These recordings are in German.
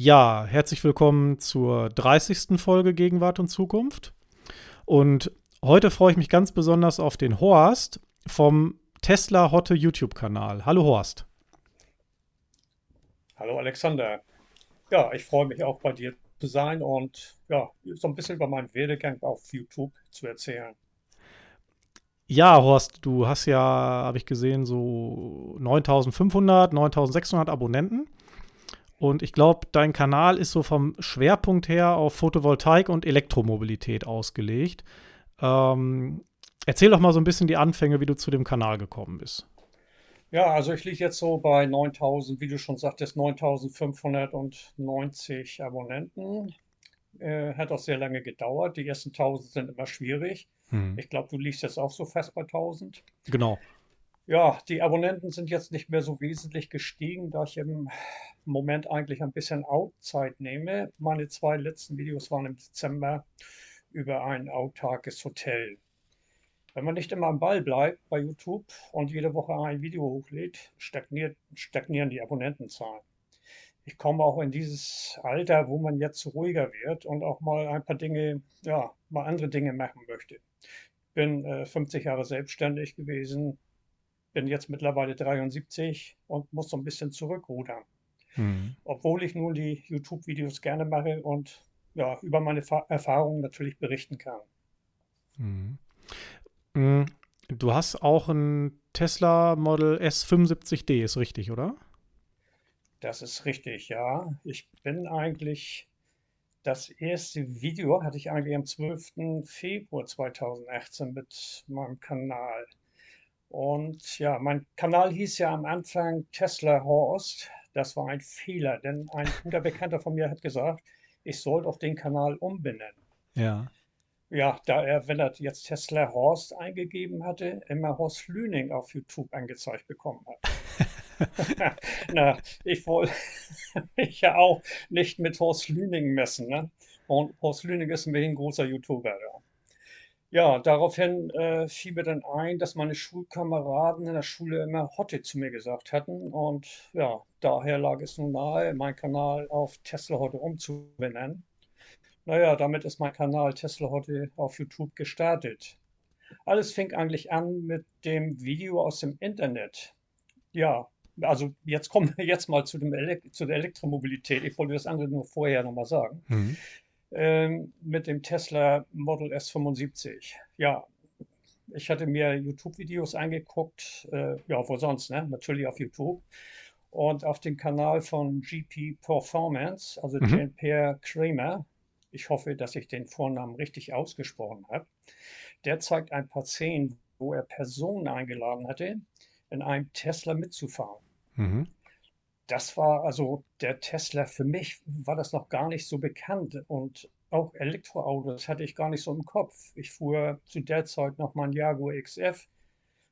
Ja, herzlich willkommen zur 30. Folge Gegenwart und Zukunft. Und heute freue ich mich ganz besonders auf den Horst vom Tesla Hotte YouTube-Kanal. Hallo Horst. Hallo Alexander. Ja, ich freue mich auch bei dir zu sein und ja, so ein bisschen über meinen Werdegang auf YouTube zu erzählen. Ja, Horst, du hast ja, habe ich gesehen, so 9500, 9600 Abonnenten. Und ich glaube, dein Kanal ist so vom Schwerpunkt her auf Photovoltaik und Elektromobilität ausgelegt. Ähm, erzähl doch mal so ein bisschen die Anfänge, wie du zu dem Kanal gekommen bist. Ja, also ich liege jetzt so bei 9000, wie du schon sagtest, 9590 Abonnenten. Äh, hat auch sehr lange gedauert. Die ersten 1000 sind immer schwierig. Hm. Ich glaube, du liegst jetzt auch so fest bei 1000. Genau. Ja, die Abonnenten sind jetzt nicht mehr so wesentlich gestiegen, da ich im Moment eigentlich ein bisschen Outzeit nehme. Meine zwei letzten Videos waren im Dezember über ein autarkes Hotel. Wenn man nicht immer am Ball bleibt bei YouTube und jede Woche ein Video hochlädt, stagniert, stagnieren die Abonnentenzahlen. Ich komme auch in dieses Alter, wo man jetzt ruhiger wird und auch mal ein paar Dinge, ja, mal andere Dinge machen möchte. Ich bin äh, 50 Jahre selbstständig gewesen, bin jetzt mittlerweile 73 und muss so ein bisschen zurückrudern. Mhm. Obwohl ich nun die YouTube-Videos gerne mache und ja, über meine Fa Erfahrungen natürlich berichten kann. Mhm. Du hast auch ein Tesla Model S75D, ist richtig, oder? Das ist richtig, ja. Ich bin eigentlich, das erste Video hatte ich eigentlich am 12. Februar 2018 mit meinem Kanal. Und ja, mein Kanal hieß ja am Anfang Tesla Horst. Das war ein Fehler, denn ein guter Bekannter von mir hat gesagt, ich sollte auf den Kanal umbenennen. Ja. Ja, da er, wenn er jetzt Tesla Horst eingegeben hatte, immer Horst Lüning auf YouTube angezeigt bekommen hat. Na, ich wollte mich ja auch nicht mit Horst Lüning messen. Ne? Und Horst Lüning ist ein großer YouTuber. Ja. Ja, daraufhin äh, fiel mir dann ein, dass meine Schulkameraden in der Schule immer Hotte zu mir gesagt hatten. Und ja, daher lag es nun nahe, meinen Kanal auf Tesla Hotte umzubenennen. Naja, damit ist mein Kanal Tesla Hotte auf YouTube gestartet. Alles fing eigentlich an mit dem Video aus dem Internet. Ja, also jetzt kommen wir jetzt mal zu, dem zu der Elektromobilität. Ich wollte das andere nur vorher nochmal sagen. Mhm ähm, mit dem Tesla Model S75. Ja, ich hatte mir YouTube-Videos angeguckt, äh, ja, wo sonst, ne? Natürlich auf YouTube. Und auf dem Kanal von GP Performance, also mhm. Jean-Pierre Kramer, ich hoffe, dass ich den Vornamen richtig ausgesprochen habe, der zeigt ein paar Szenen, wo er Personen eingeladen hatte, in einem Tesla mitzufahren. Mhm das war also der Tesla. Für mich war das noch gar nicht so bekannt und auch Elektroautos hatte ich gar nicht so im Kopf. Ich fuhr zu der Zeit noch mein Jaguar XF,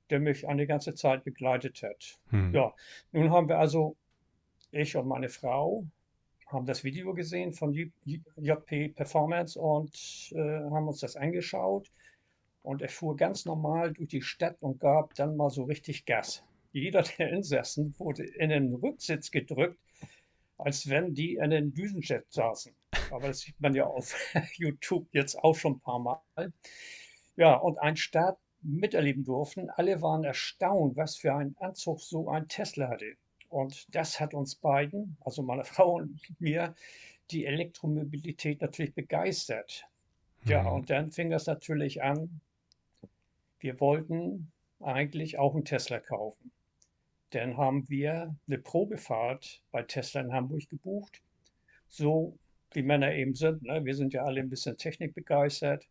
der mich eine ganze Zeit begleitet hat. Hm. Ja, nun haben wir also, ich und meine Frau, haben das Video gesehen von JP Performance und äh, haben uns das angeschaut. Und er fuhr ganz normal durch die Stadt und gab dann mal so richtig Gas jeder der Insassen wurde in den Rücksitz gedrückt, als wenn die in den Düsenjet saßen. Aber das sieht man ja auf YouTube jetzt auch schon ein paar Mal. Ja, und ein Start miterleben durften. Alle waren erstaunt, was für einen Anzug so ein Tesla hatte. Und das hat uns beiden, also meine Frau und mir, die Elektromobilität natürlich begeistert. Ja, mhm. und dann fing das natürlich an. Wir wollten eigentlich auch einen Tesla kaufen. Dann haben wir eine Probefahrt bei Tesla in Hamburg gebucht. So wie Männer eben sind. Ne? Wir sind ja alle ein bisschen technikbegeistert.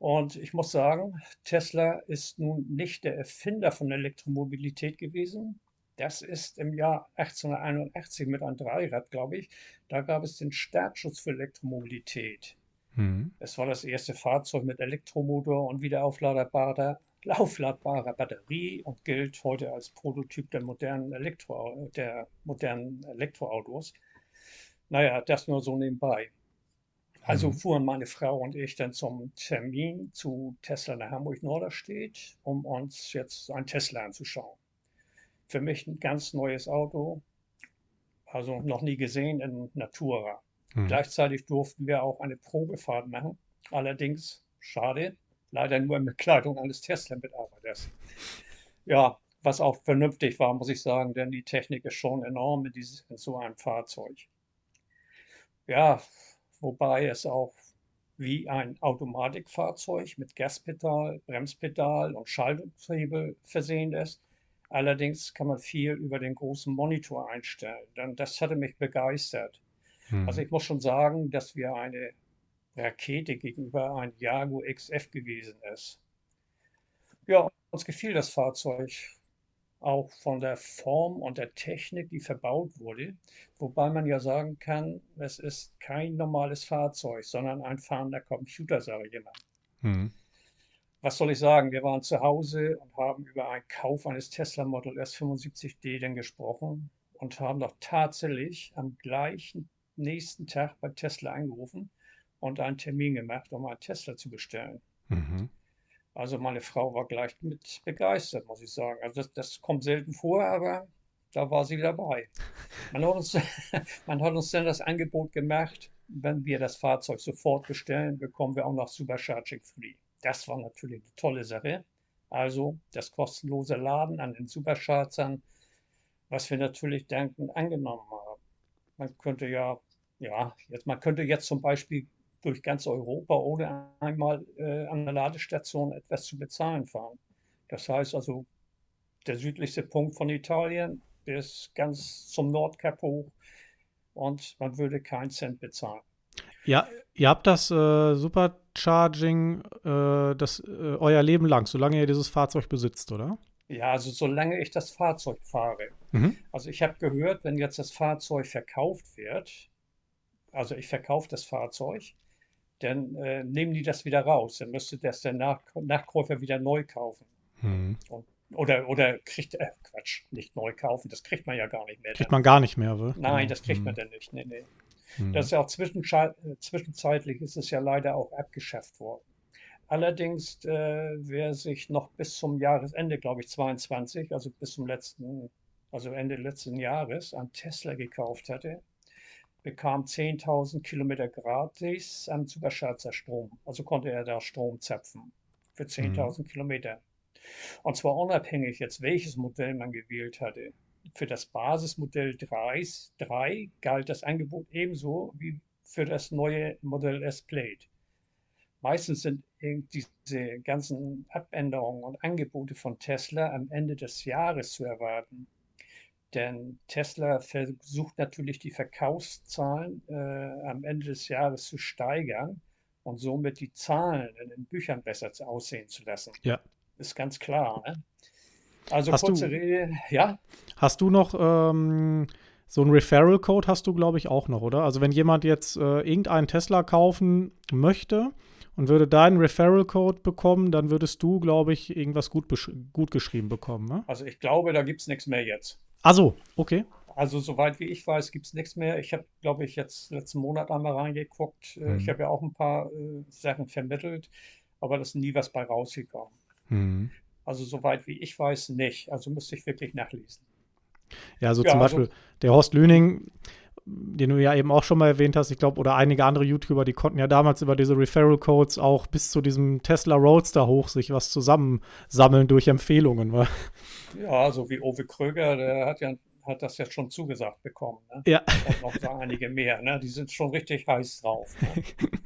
Und ich muss sagen, Tesla ist nun nicht der Erfinder von Elektromobilität gewesen. Das ist im Jahr 1881 mit einem Dreirad, glaube ich. Da gab es den Startschutz für Elektromobilität. Mhm. Es war das erste Fahrzeug mit Elektromotor und wiederaufladbarer aufladbarer Batterie und gilt heute als Prototyp der modernen, Elektro, der modernen Elektroautos. Naja, das nur so nebenbei. Also mhm. fuhren meine Frau und ich dann zum Termin zu Tesla in Hamburg-Norderstedt, um uns jetzt ein Tesla anzuschauen. Für mich ein ganz neues Auto. Also noch nie gesehen in Natura. Hm. Gleichzeitig durften wir auch eine Probefahrt machen. Allerdings, schade, leider nur in Bekleidung eines Tesla-Mitarbeiters. Ja, was auch vernünftig war, muss ich sagen, denn die Technik ist schon enorm in, dieses, in so einem Fahrzeug. Ja, wobei es auch wie ein Automatikfahrzeug mit Gaspedal, Bremspedal und Schalthebel versehen ist. Allerdings kann man viel über den großen Monitor einstellen. Denn das hatte mich begeistert. Hm. Also ich muss schon sagen, dass wir eine Rakete gegenüber ein Jaguar XF gewesen ist. Ja, uns gefiel das Fahrzeug auch von der Form und der Technik, die verbaut wurde. Wobei man ja sagen kann, es ist kein normales Fahrzeug, sondern ein fahrender Computer, sage ich immer. Hm. Was soll ich sagen? Wir waren zu Hause und haben über einen Kauf eines Tesla Model S 75D dann gesprochen und haben doch tatsächlich am gleichen nächsten Tag bei Tesla angerufen und einen Termin gemacht, um einen Tesla zu bestellen. Mhm. Also meine Frau war gleich mit begeistert, muss ich sagen. Also das, das kommt selten vor, aber da war sie dabei. Man hat, uns, man hat uns dann das Angebot gemacht, wenn wir das Fahrzeug sofort bestellen, bekommen wir auch noch Supercharging Free. Das war natürlich eine tolle Sache. Also das kostenlose Laden an den Superchargern, was wir natürlich dankend angenommen haben. Man könnte ja, ja, jetzt, man könnte jetzt zum Beispiel durch ganz Europa, ohne einmal äh, an der Ladestation etwas zu bezahlen fahren. Das heißt also, der südlichste Punkt von Italien bis ganz zum Nordkap hoch und man würde keinen Cent bezahlen. Ja, ihr habt das äh, Supercharging, äh, das äh, euer Leben lang, solange ihr dieses Fahrzeug besitzt, oder? Ja, also solange ich das Fahrzeug fahre. Mhm. Also ich habe gehört, wenn jetzt das Fahrzeug verkauft wird, also ich verkaufe das Fahrzeug, dann äh, nehmen die das wieder raus. Dann müsste das der Nach Nachkäufer wieder neu kaufen. Mhm. Und, oder, oder kriegt, äh, Quatsch, nicht neu kaufen, das kriegt man ja gar nicht mehr. Kriegt dann. man gar nicht mehr, oder? Nein, das kriegt Mhm. man dann nicht. Nee, nee. Mhm. Das ist ja auch äh, zwischenzeitlich ist es ja leider auch abgeschafft worden. Allerdings, äh, wer sich noch bis zum Jahresende, glaube ich, 22, also bis zum letzten, also Ende letzten Jahres, einen Tesla gekauft hatte, bekam 10.000 Kilometer gratis am Supercharger Strom. Also konnte er da Strom zapfen für 10.000 Kilometer. Und zwar unabhängig jetzt, welches Modell man gewählt hatte. Für das Basismodell 3, 3 galt das Angebot ebenso wie für das neue Modell S-Plate. Meistens sind diese ganzen Abänderungen und Angebote von Tesla am Ende des Jahres zu erwarten. Denn Tesla versucht natürlich die Verkaufszahlen äh, am Ende des Jahres zu steigern und somit die Zahlen in den Büchern besser aussehen zu lassen. Ja. Ist ganz klar. Ne? Also Hast kurze du- Rede, ja, Hast du noch ähm, so einen Referral-Code hast du, glaube ich, auch noch, oder? Also wenn jemand jetzt äh, irgendeinen Tesla kaufen möchte und würde deinen Referral-Code bekommen, dann würdest du, glaube ich, irgendwas gut, gut geschrieben bekommen, ne? also ich glaube, da gibt es nichts mehr jetzt. Ach so, okay. Also soweit wie ich weiß, gibt es nichts mehr. Ich habe, glaube ich, jetzt letzten Monat einmal reingeguckt. Mhm. Ich habe ja auch ein paar äh, Sachen vermittelt, aber da ist nie was bei rausgekommen. Mhm. Also soweit wie ich weiß, nicht. Also müsste ich wirklich nachlesen. Ja, also Ja, zum also- Beispiel der Horst Lüning, den du ja eben auch schon mal erwähnt hast, ich glaube, oder einige andere YouTuber, die konnten ja damals über diese Referral-Codes auch bis zu diesem Tesla Roadster hoch sich was zusammensammeln durch Empfehlungen. wa? Ja, so wie Owe Kröger, der hat ja hat das jetzt schon zugesagt bekommen. Ne? Ja. Und noch so einige mehr. Ne? Die sind schon richtig heiß drauf. Ne?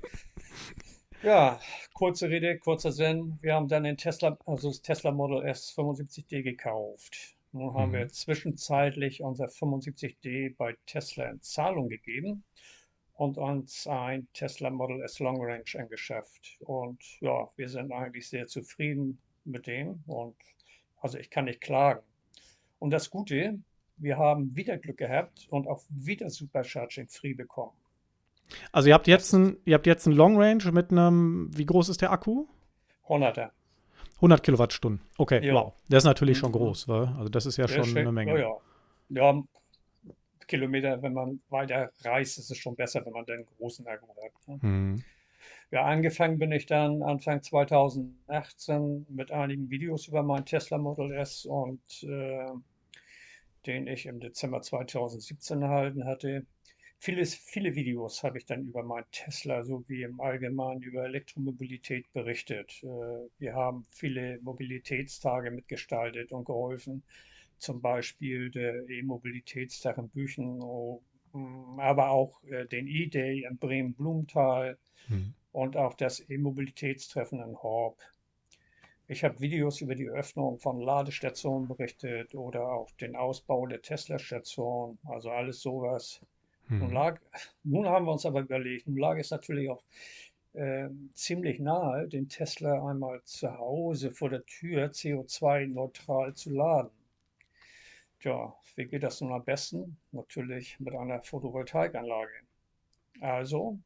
Ja, kurze Rede, kurzer Sinn. Wir haben dann den Tesla, also das Tesla Model S 75D gekauft. Nun haben Mhm. wir zwischenzeitlich unser 75D bei Tesla in Zahlung gegeben und uns ein Tesla Model S Long Range angeschafft. Und ja, wir sind eigentlich sehr zufrieden mit dem und also ich kann nicht klagen. Und das Gute, wir haben wieder Glück gehabt und auch wieder Supercharging free bekommen. Also ihr habt jetzt ein, ihr habt jetzt einen Long Range mit einem, wie groß ist der Akku? 100er. 100 Kilowattstunden. Okay, Ja. wow. Der ist natürlich schon Mhm. groß, wa? Also das ist ja schon eine Menge. Ja, ja. ja, Kilometer, wenn man weiter reist, ist es schon besser, wenn man dann einen großen Akku hat. ne? Mhm. Ja, angefangen bin ich dann Anfang 2018 mit einigen Videos über mein Tesla Model S und äh, den ich im Dezember 2017 erhalten hatte. Vieles, viele Videos habe ich dann über meinen Tesla sowie im Allgemeinen über Elektromobilität berichtet. Äh, wir haben viele Mobilitätstage mitgestaltet und geholfen, zum Beispiel der E-Mobilitätstag in Büchen, mm, aber auch äh, den E-Day in Bremen-Blumenthal mhm. und auch das E-Mobilitätstreffen in Horb. Ich habe Videos über die Öffnung von Ladestationen berichtet oder auch den Ausbau der Tesla-Station, also alles sowas. Hm. Nun, lag, nun haben wir uns aber überlegt, nun lag es natürlich auch äh, ziemlich nahe, den Tesla einmal zu Hause vor der Tür CO2-neutral zu laden. Tja, wie geht das nun am besten? Natürlich mit einer Photovoltaikanlage. Also,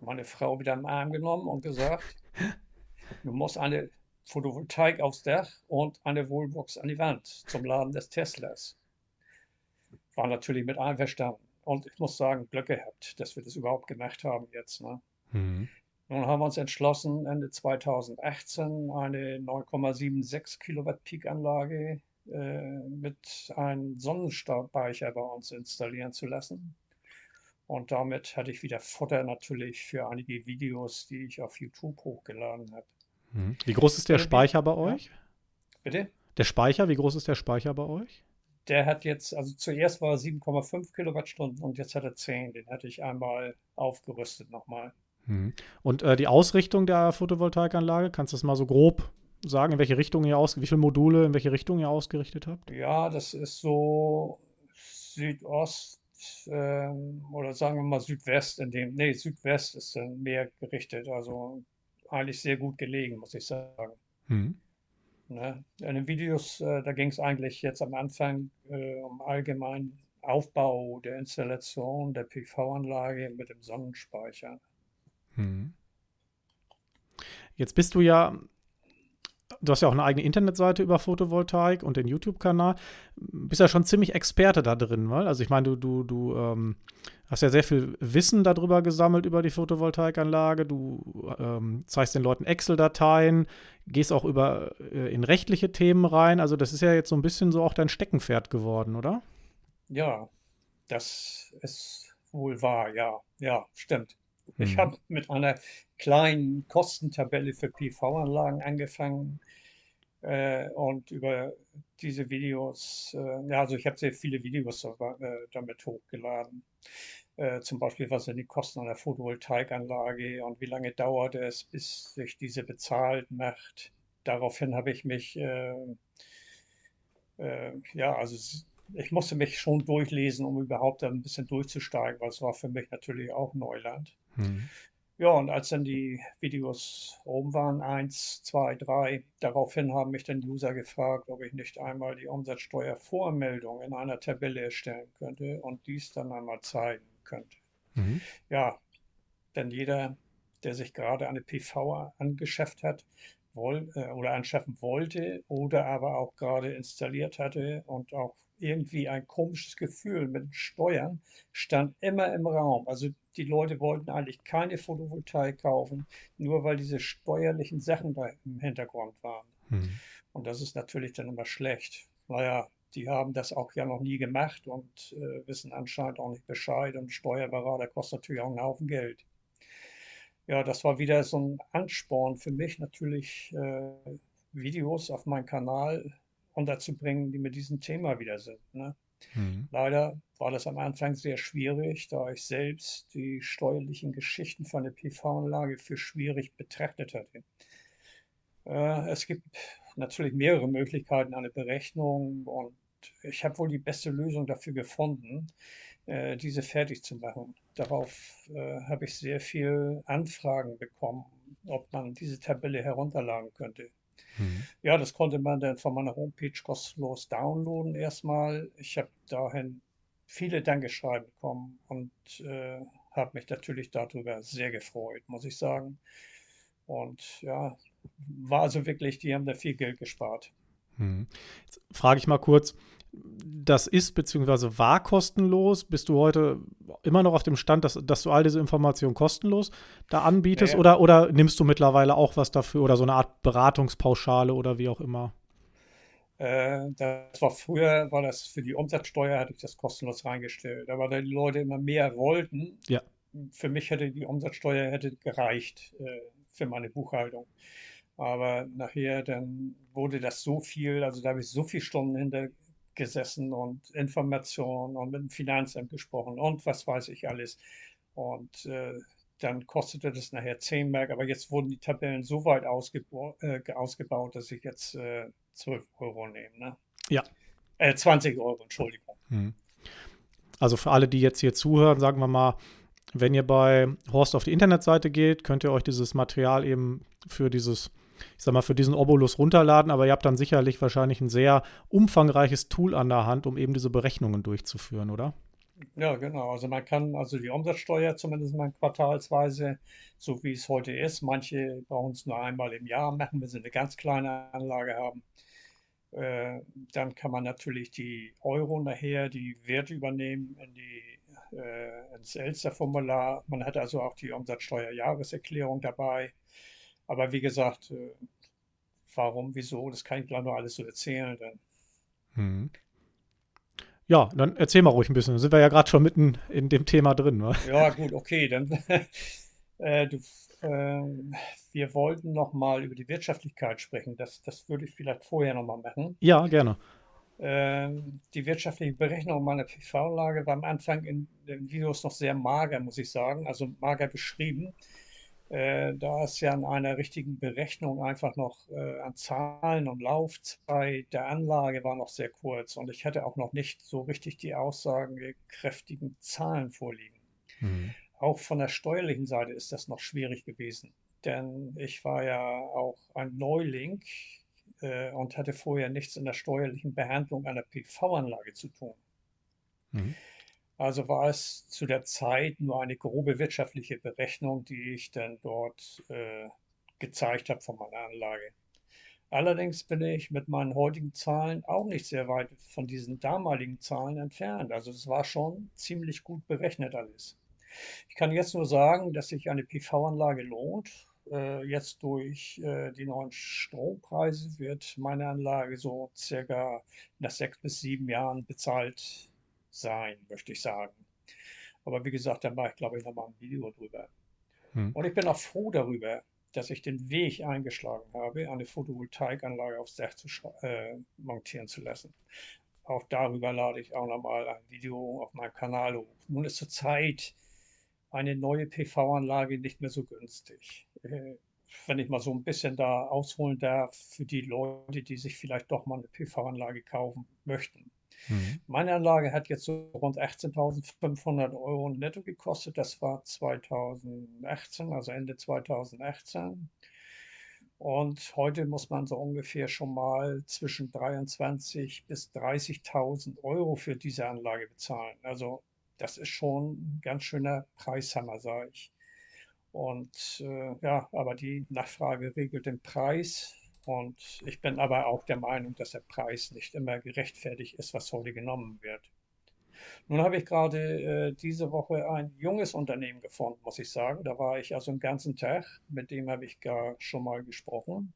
meine Frau wieder im Arm genommen und gesagt, du musst eine Photovoltaik aufs Dach und eine Wallbox an die Wand zum Laden des Teslas. War natürlich mit einverstanden. Und ich muss sagen, Glück gehabt, dass wir das überhaupt gemacht haben jetzt. Ne? Mhm. Nun haben wir uns entschlossen, Ende 2018 eine 9,76 Kilowatt Peak-Anlage äh, mit einem Sonnenspeicher bei uns installieren zu lassen. Und damit hatte ich wieder Futter natürlich für einige Videos, die ich auf YouTube hochgeladen habe. Mhm. Wie groß ist der Speicher bei euch? Bitte? Der Speicher, wie groß ist der Speicher bei euch? Der hat jetzt, also zuerst war er 7,5 Kilowattstunden und jetzt hat er 10. Den hatte ich einmal aufgerüstet nochmal. Hm. Und äh, die Ausrichtung der Photovoltaikanlage, kannst du das mal so grob sagen, in welche Richtung ihr aus, wie viele Module, in welche Richtung ihr ausgerichtet habt? Ja, das ist so Südost ähm, oder sagen wir mal Südwest, in dem, nee, Südwest ist dann mehr gerichtet, also eigentlich sehr gut gelegen, muss ich sagen. Hm. Ne? In den Videos, äh, da ging es eigentlich jetzt am Anfang äh, um allgemeinen Aufbau der Installation der PV-Anlage mit dem Sonnenspeicher. Hm. Jetzt bist du ja du hast ja auch eine eigene Internetseite über Photovoltaik und den YouTube-Kanal. Bist ja schon ziemlich Experte da drin, weil? Also ich meine, du, du, du ähm, hast ja sehr viel Wissen darüber gesammelt über die Photovoltaikanlage. Du ähm, zeigst den Leuten Excel-Dateien, gehst auch über äh, in rechtliche Themen rein. Also das ist ja jetzt so ein bisschen so auch dein Steckenpferd geworden, oder? Ja, das ist wohl wahr, ja. Ja, stimmt. Ich hm. habe mit einer kleinen Kostentabelle für PV-Anlagen angefangen äh, und über diese Videos, äh, ja, also ich habe sehr viele Videos äh, damit hochgeladen. Äh, zum Beispiel, was sind die Kosten einer Photovoltaikanlage und wie lange dauert es, bis sich diese bezahlt macht. Daraufhin habe ich mich, äh, äh, ja, also ich musste mich schon durchlesen, um überhaupt ein bisschen durchzusteigen, weil es war für mich natürlich auch Neuland. Mhm. Ja, und als dann die Videos oben waren, eins, zwei, drei, daraufhin haben mich dann User gefragt, ob ich nicht einmal die Umsatzsteuervormeldung in einer Tabelle erstellen könnte und dies dann einmal zeigen könnte. Mhm. Ja, denn jeder, der sich gerade eine PV angeschafft hat, woll, äh, oder anschaffen wollte oder aber auch gerade installiert hatte und auch irgendwie ein komisches Gefühl mit Steuern stand immer im Raum. Also die Leute wollten eigentlich keine Photovoltaik kaufen, nur weil diese steuerlichen Sachen da im Hintergrund waren. Hm. Und das ist natürlich dann immer schlecht. Naja, die haben das auch ja noch nie gemacht und äh, wissen anscheinend auch nicht Bescheid. Und Steuerberater kostet natürlich auch einen Haufen Geld. Ja, das war wieder so ein Ansporn für mich, natürlich äh, Videos auf meinen Kanal unterzubringen, die mit diesem Thema wieder sind. Ne? Mhm. Leider war das am Anfang sehr schwierig, da ich selbst die steuerlichen Geschichten von der PV-Anlage für schwierig betrachtet hatte. Äh, es gibt natürlich mehrere Möglichkeiten, eine Berechnung und ich habe wohl die beste Lösung dafür gefunden, äh, diese fertig zu machen. Darauf äh, habe ich sehr viel Anfragen bekommen, ob man diese Tabelle herunterladen könnte. Mhm. Ja, das konnte man dann von meiner Homepage kostenlos downloaden erstmal. Ich habe dahin viele Dankeschreiben bekommen und äh, habe mich natürlich darüber sehr gefreut, muss ich sagen. Und ja, war also wirklich, die haben da viel Geld gespart. Hm. Jetzt frage ich mal kurz, das ist bzw. war kostenlos. Bist du heute immer noch auf dem Stand, dass, dass du all diese Informationen kostenlos da anbietest naja. oder, oder nimmst du mittlerweile auch was dafür oder so eine Art Beratungspauschale oder wie auch immer? Äh, das war früher, war das für die Umsatzsteuer, hatte ich das kostenlos reingestellt. Aber da die Leute immer mehr wollten, Ja. für mich hätte die Umsatzsteuer hätte gereicht äh, für meine Buchhaltung. Aber nachher dann wurde das so viel, also da habe ich so viele Stunden hinter gesessen und Informationen und mit dem Finanzamt gesprochen und was weiß ich alles. Und äh, dann kostete das nachher 10 Mark, aber jetzt wurden die Tabellen so weit äh, ausgebaut, dass ich jetzt äh, 12 Euro nehme. Ne? Ja. Äh, 20 Euro, Entschuldigung. Hm. Also für alle, die jetzt hier zuhören, sagen wir mal, wenn ihr bei Horst auf die Internetseite geht, könnt ihr euch dieses Material eben für dieses, ich sag mal, für diesen Obolus runterladen, aber ihr habt dann sicherlich wahrscheinlich ein sehr umfangreiches Tool an der Hand, um eben diese Berechnungen durchzuführen, oder? Ja, genau. Also man kann also die Umsatzsteuer zumindest mal quartalsweise, so wie es heute ist. Manche brauchen es nur einmal im Jahr machen, wenn sie eine ganz kleine Anlage haben. Äh, dann kann man natürlich die Euro nachher, die Werte übernehmen in die, äh, ins Elster-Formular. Man hat also auch die Umsatzsteuerjahreserklärung dabei. Aber wie gesagt, äh, warum, wieso, das kann ich gleich noch alles so erzählen. Dann. Hm. Ja, dann erzähl mal ruhig ein bisschen. Dann sind wir ja gerade schon mitten in dem Thema drin. Ne? Ja, gut, okay. Dann, äh, du, äh, wir wollten noch mal über die Wirtschaftlichkeit sprechen. Das, das würde ich vielleicht vorher noch mal machen. Ja, gerne. Ähm, die wirtschaftliche Berechnung meiner PV-Anlage war am Anfang in den Videos noch sehr mager, muss ich sagen, also mager beschrieben. Äh, da es ja an einer richtigen Berechnung einfach noch äh, an Zahlen und Laufzeit der Anlage war noch sehr kurz und ich hatte auch noch nicht so richtig die aussagekräftigen Zahlen vorliegen. Mhm. Auch von der steuerlichen Seite ist das noch schwierig gewesen, denn ich war ja auch ein Neuling äh, und hatte vorher nichts in der steuerlichen Behandlung einer PV-Anlage zu tun. Mhm. Also war es zu der Zeit nur eine grobe wirtschaftliche Berechnung, die ich dann dort äh, gezeigt habe von meiner Anlage. Allerdings bin ich mit meinen heutigen Zahlen auch nicht sehr weit von diesen damaligen Zahlen entfernt. Also es war schon ziemlich gut berechnet alles. Ich kann jetzt nur sagen, dass sich eine PV-Anlage lohnt. Äh, jetzt durch äh, die neuen Strompreise wird meine Anlage so circa nach sechs bis sieben Jahren bezahlt sein, möchte ich sagen. Aber wie gesagt, da mache ich, glaube ich, nochmal ein Video drüber. Hm. Und ich bin auch froh darüber, dass ich den Weg eingeschlagen habe, eine Photovoltaikanlage aufs Dach zu äh, montieren zu lassen. Auch darüber lade ich auch nochmal ein Video auf meinem Kanal hoch. Nun ist zurzeit eine neue PV-Anlage nicht mehr so günstig. Äh, wenn ich mal so ein bisschen da ausholen darf für die Leute, die sich vielleicht doch mal eine PV-Anlage kaufen möchten. Mhm. Meine Anlage hat jetzt so rund 18.500 Euro netto gekostet. Das war 2018, also Ende 2018. Und heute muss man so ungefähr schon mal zwischen 23.000 bis 30.000 Euro für diese Anlage bezahlen. Also das ist schon ein ganz schöner Preishammer, sage ich. Und äh, ja, aber die Nachfrage regelt den Preis. Und ich bin aber auch der Meinung, dass der Preis nicht immer gerechtfertigt ist, was heute genommen wird. Nun habe ich gerade äh, diese Woche ein junges Unternehmen gefunden, muss ich sagen. Da war ich also einen ganzen Tag, mit dem habe ich gar schon mal gesprochen.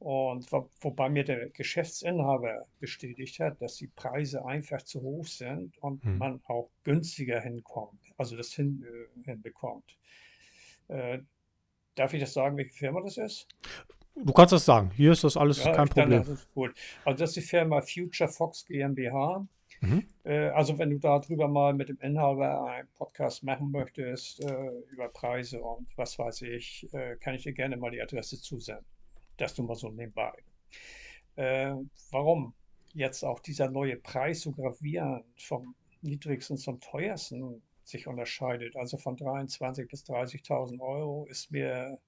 Und wo, wobei mir der Geschäftsinhaber bestätigt hat, dass die Preise einfach zu hoch sind und Hm. man auch günstiger hinkommt, also das hin, äh, hinbekommt. Äh, darf ich das sagen, welche Firma das ist? Du kannst das sagen. Hier ist das alles Ja, kein Problem. das ist gut. Also das ist die Firma Future Fox GmbH. Mhm. Äh, also wenn du darüber mal mit dem Inhaber einen Podcast machen möchtest äh, über Preise und was weiß ich, äh, kann ich dir gerne mal die Adresse zusenden. Das nur mal so nebenbei. Äh, warum jetzt auch dieser neue Preis so gravierend vom niedrigsten zum teuersten sich unterscheidet, also von 23.000 bis 30.000 Euro, ist mir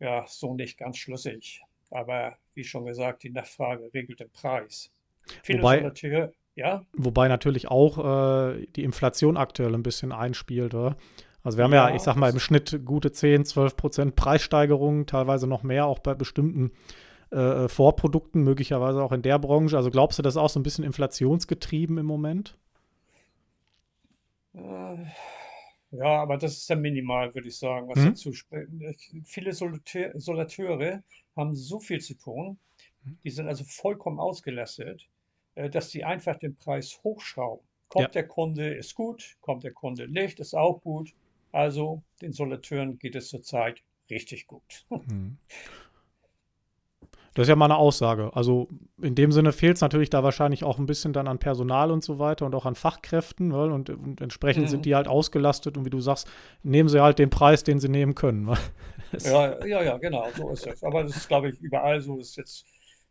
ja so nicht ganz schlüssig. Aber wie schon gesagt, die Nachfrage regelt den Preis. Viele Wobei, ja, wobei natürlich auch äh, die Inflation aktuell ein bisschen einspielt. Oder? Also wir haben ja, ich ja, sag mal, im Schnitt gute 10, 12 Prozent Preissteigerungen, teilweise noch mehr, auch bei bestimmten äh, Vorprodukten, möglicherweise auch in der Branche. Also glaubst du, das ist auch so ein bisschen inflationsgetrieben im Moment? äh, ja, aber das ist ja minimal, würde ich sagen, was Hm? dazu spricht. Viele Solitateure haben so viel zu tun, Die sind also vollkommen ausgelastet, äh, dass die einfach den Preis hochschrauben. Kommt ja. der Kunde, ist gut. Kommt der Kunde nicht, ist auch gut. Also den Solateuren geht es zurzeit richtig gut. Mhm. Das ist ja mal eine Aussage. Also in dem Sinne fehlt es natürlich da wahrscheinlich auch ein bisschen dann an Personal und so weiter und auch an Fachkräften. Weil, und, und, entsprechend mhm. sind die halt ausgelastet und wie du sagst, nehmen sie halt den Preis, den sie nehmen können. ja, ja, ja, genau, so ist es. Aber das ist, glaube ich, überall so. Ist jetzt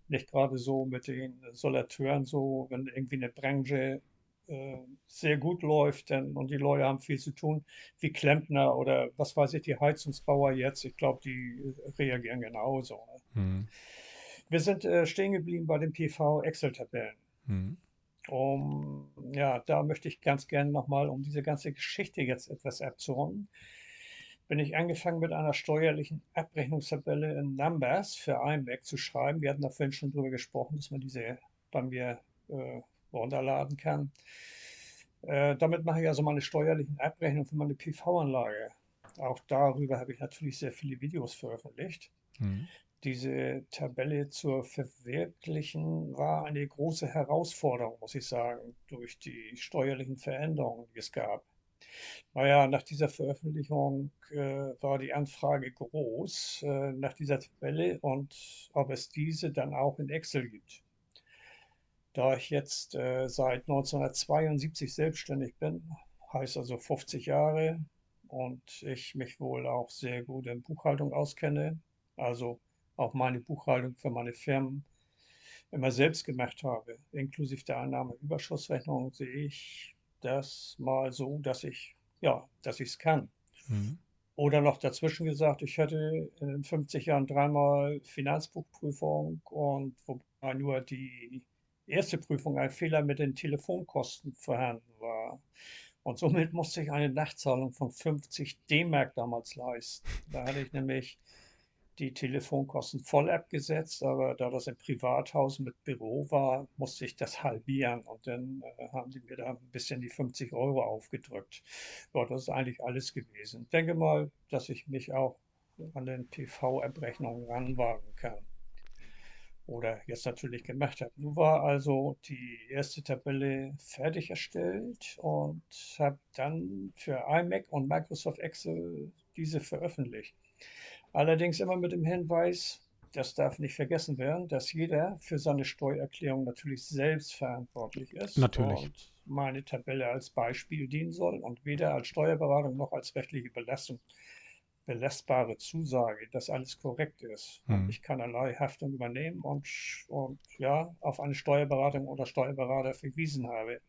nicht gerade so mit den Solateuren so, wenn irgendwie eine Branche äh, sehr gut läuft denn, und die Leute haben viel zu tun, wie Klempner oder was weiß ich, die Heizungsbauer jetzt. Ich glaube, die reagieren genauso. Ne? Mhm. Wir sind äh, stehen geblieben bei den PV-Excel-Tabellen. Mhm. Um, ja, da möchte ich ganz gerne nochmal, um diese ganze Geschichte jetzt etwas abzurunden, bin ich angefangen mit einer steuerlichen Abrechnungstabelle in Numbers für IMAC zu schreiben. Wir hatten da vorhin schon drüber gesprochen, dass man diese bei mir äh, runterladen kann. Äh, damit mache ich also meine steuerlichen Abrechnungen für meine PV-Anlage. Auch darüber habe ich natürlich sehr viele Videos veröffentlicht. Mhm. Diese Tabelle zu verwirklichen war eine große Herausforderung, muss ich sagen, durch die steuerlichen Veränderungen, die es gab. Naja, nach dieser Veröffentlichung äh, war die Anfrage groß äh, nach dieser Tabelle und ob es diese dann auch in Excel gibt. Da ich jetzt äh, seit 1972 selbstständig bin, heißt also 50 Jahre, und ich mich wohl auch sehr gut in Buchhaltung auskenne, also auch meine Buchhaltung für meine Firmen immer selbst gemacht habe, inklusive der Einnahmeüberschussrechnung, sehe ich das mal so, dass ich, ja, dass ich es kann. Mhm. Oder noch dazwischen gesagt, ich hatte in 50 Jahren dreimal Finanzbuchprüfung und wobei nur die erste Prüfung ein Fehler mit den Telefonkosten vorhanden war. Und somit musste ich eine Nachzahlung von 50 D-Mark damals leisten. Da hatte ich nämlich die Telefonkosten voll abgesetzt, aber da das ein Privathaus mit Büro war, musste ich das halbieren und dann äh, haben die mir da ein bisschen die 50 Euro aufgedrückt. Ja, das ist eigentlich alles gewesen. Ich denke mal, dass ich mich auch an den PV-Abrechnungen ranwagen kann. Oder jetzt natürlich gemacht habe. Nun war also die erste Tabelle fertig erstellt und habe dann für iMac und Microsoft Excel diese veröffentlicht. Allerdings immer mit dem Hinweis, das darf nicht vergessen werden, dass jeder für seine Steuererklärung natürlich selbst verantwortlich ist. Natürlich. Und meine Tabelle als Beispiel dienen soll und weder als Steuerberatung noch als rechtliche Belastung belastbare Zusage, dass alles korrekt ist. Hm. Ich keinerlei Haftung übernehmen und, und ja, auf eine Steuerberatung oder Steuerberater verwiesen habe.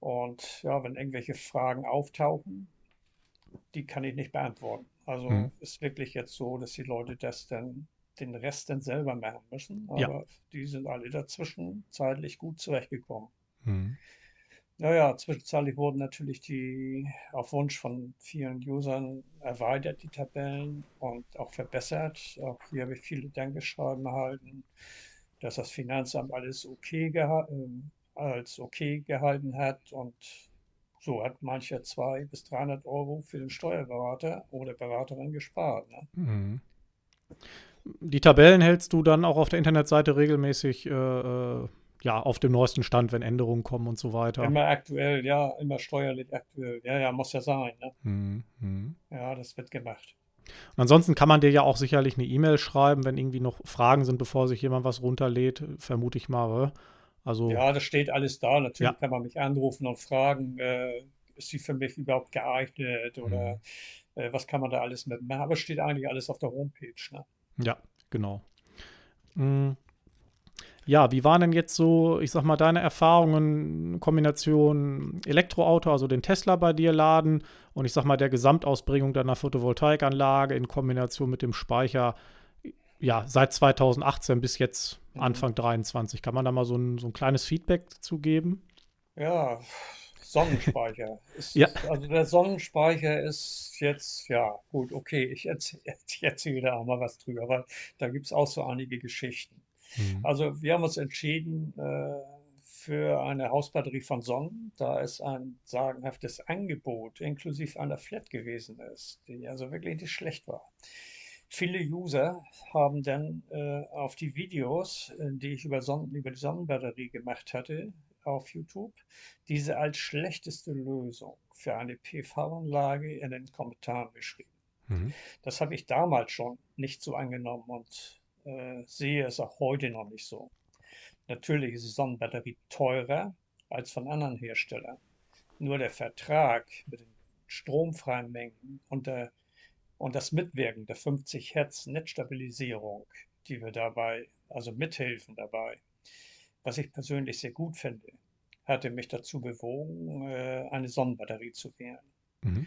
Und ja, wenn irgendwelche Fragen auftauchen, die kann ich nicht beantworten. Also mhm. ist wirklich jetzt so, dass die Leute das dann den Rest dann selber machen müssen. Aber ja. die sind alle dazwischen zeitlich gut zurechtgekommen. Mhm. Naja, zwischenzeitlich wurden natürlich die auf Wunsch von vielen Usern erweitert, die Tabellen und auch verbessert. Auch hier habe ich viele Dankeschreiben erhalten, dass das Finanzamt alles okay äh, als okay gehalten hat und so hat mancher 200 bis 300 Euro für den Steuerberater oder Beraterin gespart. Ne? Mhm. Die Tabellen hältst du dann auch auf der Internetseite regelmäßig äh, äh, ja, auf dem neuesten Stand, wenn Änderungen kommen und so weiter. Immer aktuell, ja, immer steuerlich aktuell. Ja, ja, muss ja sein. Ne? Mhm. mhm. Ja, das wird gemacht. Und ansonsten kann man dir ja auch sicherlich eine E-Mail schreiben, wenn irgendwie noch Fragen sind, bevor sich jemand was runterlädt, vermute ich mal. Also, ja, das steht alles da. Natürlich ja. kann man mich anrufen und fragen, äh, ist sie für mich überhaupt geeignet oder mhm. äh, was kann man da alles mitmachen. Aber es steht eigentlich alles auf der Homepage. Ne? Ja, genau. Mhm. Ja, wie waren denn jetzt so, ich sag mal, deine Erfahrungen, Kombination Elektroauto, also den Tesla bei dir laden und ich sag mal der Gesamtausbringung deiner Photovoltaikanlage in Kombination mit dem Speicher ja, seit 2018 bis jetzt mhm. Anfang 23. Kann man da mal so ein, so ein kleines Feedback dazu geben? Ja, Sonnenspeicher. Ist, ja. Also der Sonnenspeicher ist jetzt, ja, gut, okay, ich erzähle erzähl da auch mal was drüber, weil da gibt es auch so einige Geschichten. Mhm. Also wir haben uns entschieden äh, für eine Hausbatterie von Sonnen, da es ein sagenhaftes Angebot inklusive einer Flat gewesen ist, die also wirklich nicht schlecht war. Viele User haben dann äh, auf die Videos, äh, die ich über, Sonnen über die Sonnenbatterie gemacht hatte, auf YouTube, diese als schlechteste Lösung für eine PV-Anlage in den Kommentaren beschrieben. Mhm. Das habe ich damals schon nicht so angenommen und äh, sehe es auch heute noch nicht so. Natürlich ist die Sonnenbatterie teurer als von anderen Herstellern. Nur der Vertrag mit den stromfreien Mengen und, der, und das Mitwirken der 50 Hertz Netzstabilisierung, die wir dabei, also mithelfen dabei, was ich persönlich sehr gut finde, hatte mich dazu bewogen, äh, eine Sonnenbatterie zu wählen. Mhm.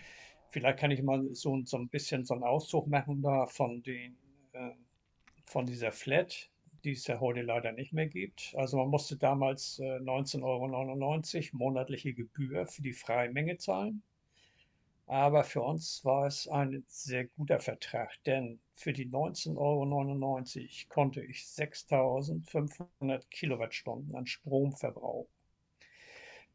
Vielleicht kann ich mal so, so ein bisschen so einen Auszug machen da von, den, äh, von dieser Flat, die es ja heute leider nicht mehr gibt. Also man musste damals äh, 19,99 Euro monatliche Gebühr für die freie Menge zahlen. Aber für uns war es ein sehr guter Vertrag, denn für die 19,99 Euro konnte ich 6500 Kilowattstunden an Strom verbrauchen.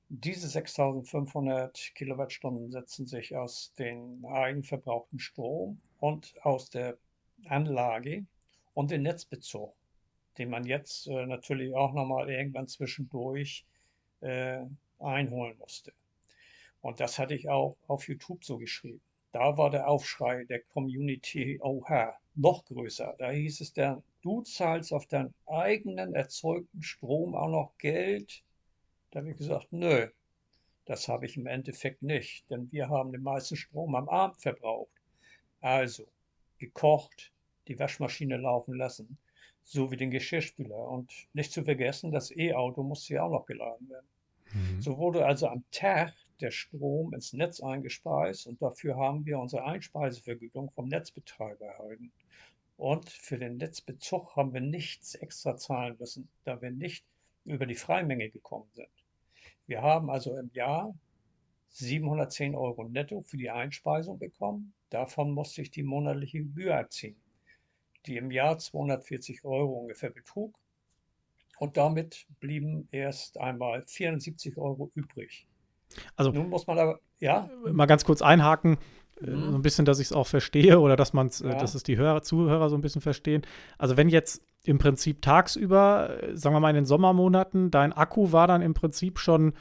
Diese 6500 Kilowattstunden setzen sich aus dem eigenverbrauchten Strom und aus der Anlage und dem Netzbezug den man jetzt äh, natürlich auch nochmal irgendwann zwischendurch äh, einholen musste. Und das hatte ich auch auf YouTube so geschrieben. Da war der Aufschrei der Community, oha, noch größer. Da hieß es dann, du zahlst auf deinen eigenen erzeugten Strom auch noch Geld. Da habe ich gesagt, nö, das habe ich im Endeffekt nicht, denn wir haben den meisten Strom am Abend verbraucht. Also gekocht, die Waschmaschine laufen lassen, so wie den Geschirrspüler. Und nicht zu vergessen, das E-Auto musste ja auch noch geladen werden. Mhm. So wurde also am Tag der Strom ins Netz eingespeist und dafür haben wir unsere Einspeisevergütung vom Netzbetreiber erhalten. Und für den Netzbezug haben wir nichts extra zahlen müssen, da wir nicht über die Freimenge gekommen sind. Wir haben also im Jahr 710 Euro netto für die Einspeisung bekommen. Davon musste ich die monatliche Gebühr erziehen die im Jahr 240 Euro ungefähr betrug. Und damit blieben erst einmal 74 Euro übrig. Also, nun muss man aber, ja. Mal ganz kurz einhaken, äh, mhm. so ein bisschen, dass ich es auch verstehe oder dass man äh, ja. dass es die Hörer, Zuhörer so ein bisschen verstehen. Also, wenn jetzt im Prinzip tagsüber, sagen wir mal in den Sommermonaten, dein Akku war dann im Prinzip schon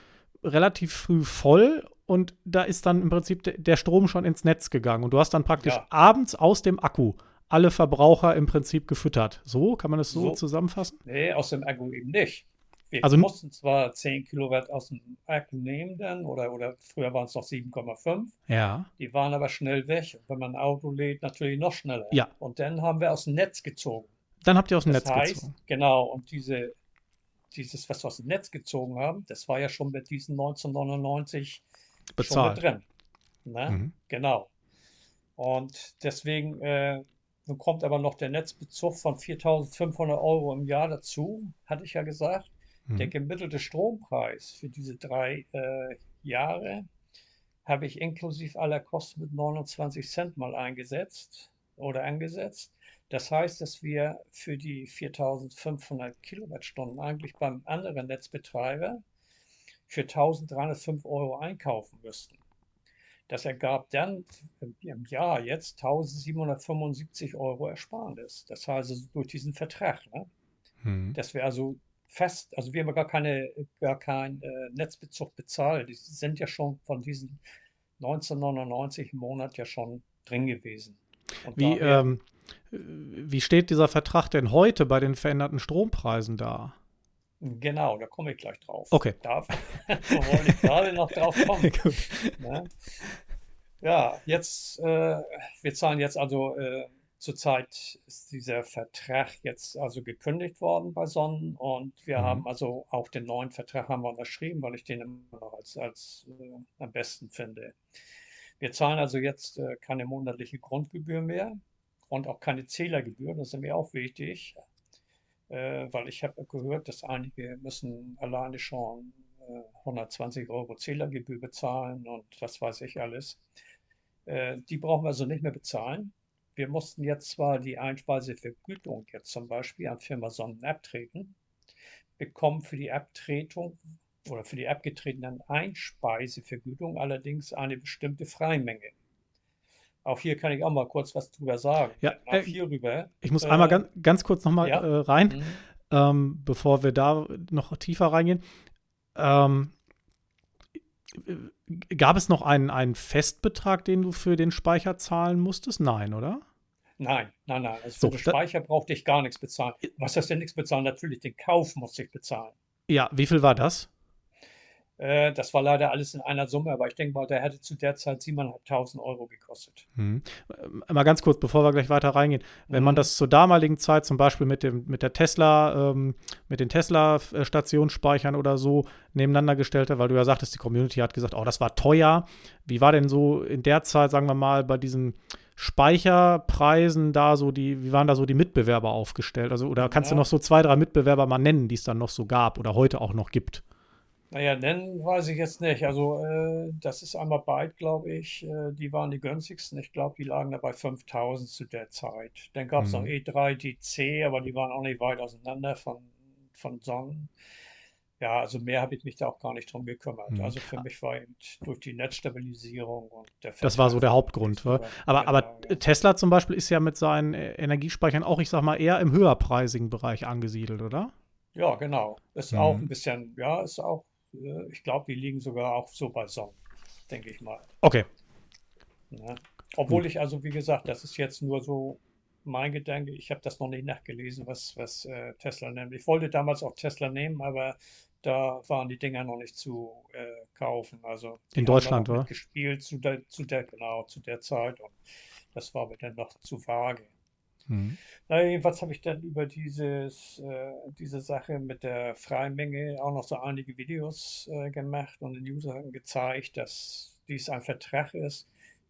relativ früh voll und da ist dann im Prinzip der Strom schon ins Netz gegangen und du hast dann praktisch ja. abends aus dem Akku alle Verbraucher im Prinzip gefüttert. So, kann man das so, so zusammenfassen? Nee, aus dem Akku eben nicht. Wir also, mussten zwar 10 Kilowatt aus dem Akku nehmen dann, oder, oder früher waren es noch 7,5. Ja. Die waren aber schnell weg. wenn man ein Auto lädt, natürlich noch schneller. Ja. Und dann haben wir aus dem Netz gezogen. Dann habt ihr aus dem das Netz heißt, gezogen. Genau, und diese, dieses, was wir aus dem Netz gezogen haben, das war ja schon mit diesen 1999 Bezahlt. schon mit drin. Ne? Mhm. Genau. Und deswegen äh, nun kommt aber noch der Netzbezug von 4.500 Euro im Jahr dazu, hatte ich ja gesagt. Mhm. Der gemittelte Strompreis für diese drei äh, Jahre habe ich inklusive aller Kosten mit 29 Cent mal eingesetzt oder angesetzt. Das heißt, dass wir für die 4500 Kilowattstunden eigentlich beim anderen Netzbetreiber für 1305 Euro einkaufen müssten. Das ergab dann im Jahr jetzt 1775 Euro Ersparnis. Das heißt also durch diesen Vertrag. Ne? Hm. Dass wir also fest, also wir haben gar keine, gar keinen äh, Netzbezug bezahlt. Die sind ja schon von diesen 1999 im Monat ja schon drin gewesen. wie, ähm, wie steht dieser Vertrag denn heute bei den veränderten Strompreisen da? Genau, da komme ich gleich drauf. Okay. Da wollte ich gerade noch drauf kommen. Ne? Ja, jetzt, äh, wir zahlen jetzt also, äh, zurzeit ist dieser Vertrag jetzt also gekündigt worden bei Sonnen und wir mhm. haben also auch den neuen Vertrag haben wir unterschrieben, weil ich den immer noch als, als äh, am besten finde. Wir zahlen also jetzt äh, keine monatliche Grundgebühr mehr und auch keine Zählergebühr, das ist mir auch wichtig äh, weil ich habe gehört, dass einige müssen alleine schon äh, 120 Euro Zählergebühr bezahlen und was weiß ich alles. Äh, die brauchen wir also nicht mehr bezahlen. Wir mussten jetzt zwar die Einspeisevergütung jetzt zum Beispiel an Firma Sonnen abtreten, bekommen für die Abtretung oder für die abgetretenen Einspeisevergütung allerdings eine bestimmte Freimenge. Auch hier kann ich auch mal kurz was drüber sagen. Ja, Auch äh, hier rüber. Ich muss Äh, einmal ganz, ganz kurz nochmal ja. äh, rein, Mhm. ähm, bevor wir da noch tiefer reingehen. Ähm, äh, gab es noch einen, einen Festbetrag, den du für den Speicher zahlen musstest? Nein, oder? Nein, nein, nein. Also So, für den Speicher brauchte ich gar nichts bezahlen. Was heißt denn nichts bezahlen? Natürlich, den Kauf musste ich bezahlen. Ja, wie viel war das? Äh, das war leider alles in einer Summe, aber ich denke mal, der hätte zu der Zeit 7.500 Euro gekostet. Hm. Äh, Mal ganz kurz, bevor wir gleich weiter reingehen. Wenn man Mhm. das zur damaligen Zeit zum Beispiel mit dem, mit der Tesla, ähm, mit den Tesla-Stationsspeichern oder so nebeneinander gestellt hat, weil du ja sagtest, die Community hat gesagt, oh, das war teuer. Wie war denn so in der Zeit, sagen wir mal, bei diesen Speicherpreisen da so die, wie waren da so die Mitbewerber aufgestellt? Also, oder kannst du Ja. noch so zwei, drei Mitbewerber mal nennen, die es dann noch so gab oder heute auch noch gibt? Naja, nennen weiß ich jetzt nicht. Also, äh, das ist einmal Byte, glaube ich. Äh, die waren die günstigsten. Ich glaube, die lagen da bei 5000 zu der Zeit. Dann gab es noch Mhm. E3, die C, aber die waren auch nicht weit auseinander von, von Sonnen. Ja, also mehr habe ich mich da auch gar nicht drum gekümmert. Mhm. Also für mich war eben durch die Netzstabilisierung und der Das war so der Hauptgrund. wa? drüber. Aber, aber Genau, ja. Tesla zum Beispiel ist ja mit seinen äh, Energiespeichern auch, ich sag mal, eher im höherpreisigen Bereich angesiedelt, oder? Ja, genau. Ist auch Mhm. ein bisschen, ja, ist auch, ich glaube, die liegen sogar auch so bei Sonnen, denke ich mal. Okay. Ne? Obwohl ich also, wie gesagt, das ist jetzt nur so mein Gedanke. Ich habe das noch nicht nachgelesen, was, was äh, Tesla nimmt. Ich wollte damals auch Tesla nehmen, aber da waren die Dinger noch nicht zu äh, kaufen. Also In Deutschland, noch wa? mitgespielt zu der, zu der, genau, zu der Zeit und das war mir dann noch zu vage. Mhm. Na, jedenfalls habe ich dann über dieses, äh, diese Sache mit der Freimenge auch noch so einige Videos äh, gemacht und den Usern gezeigt, dass dies ein Vertrag ist,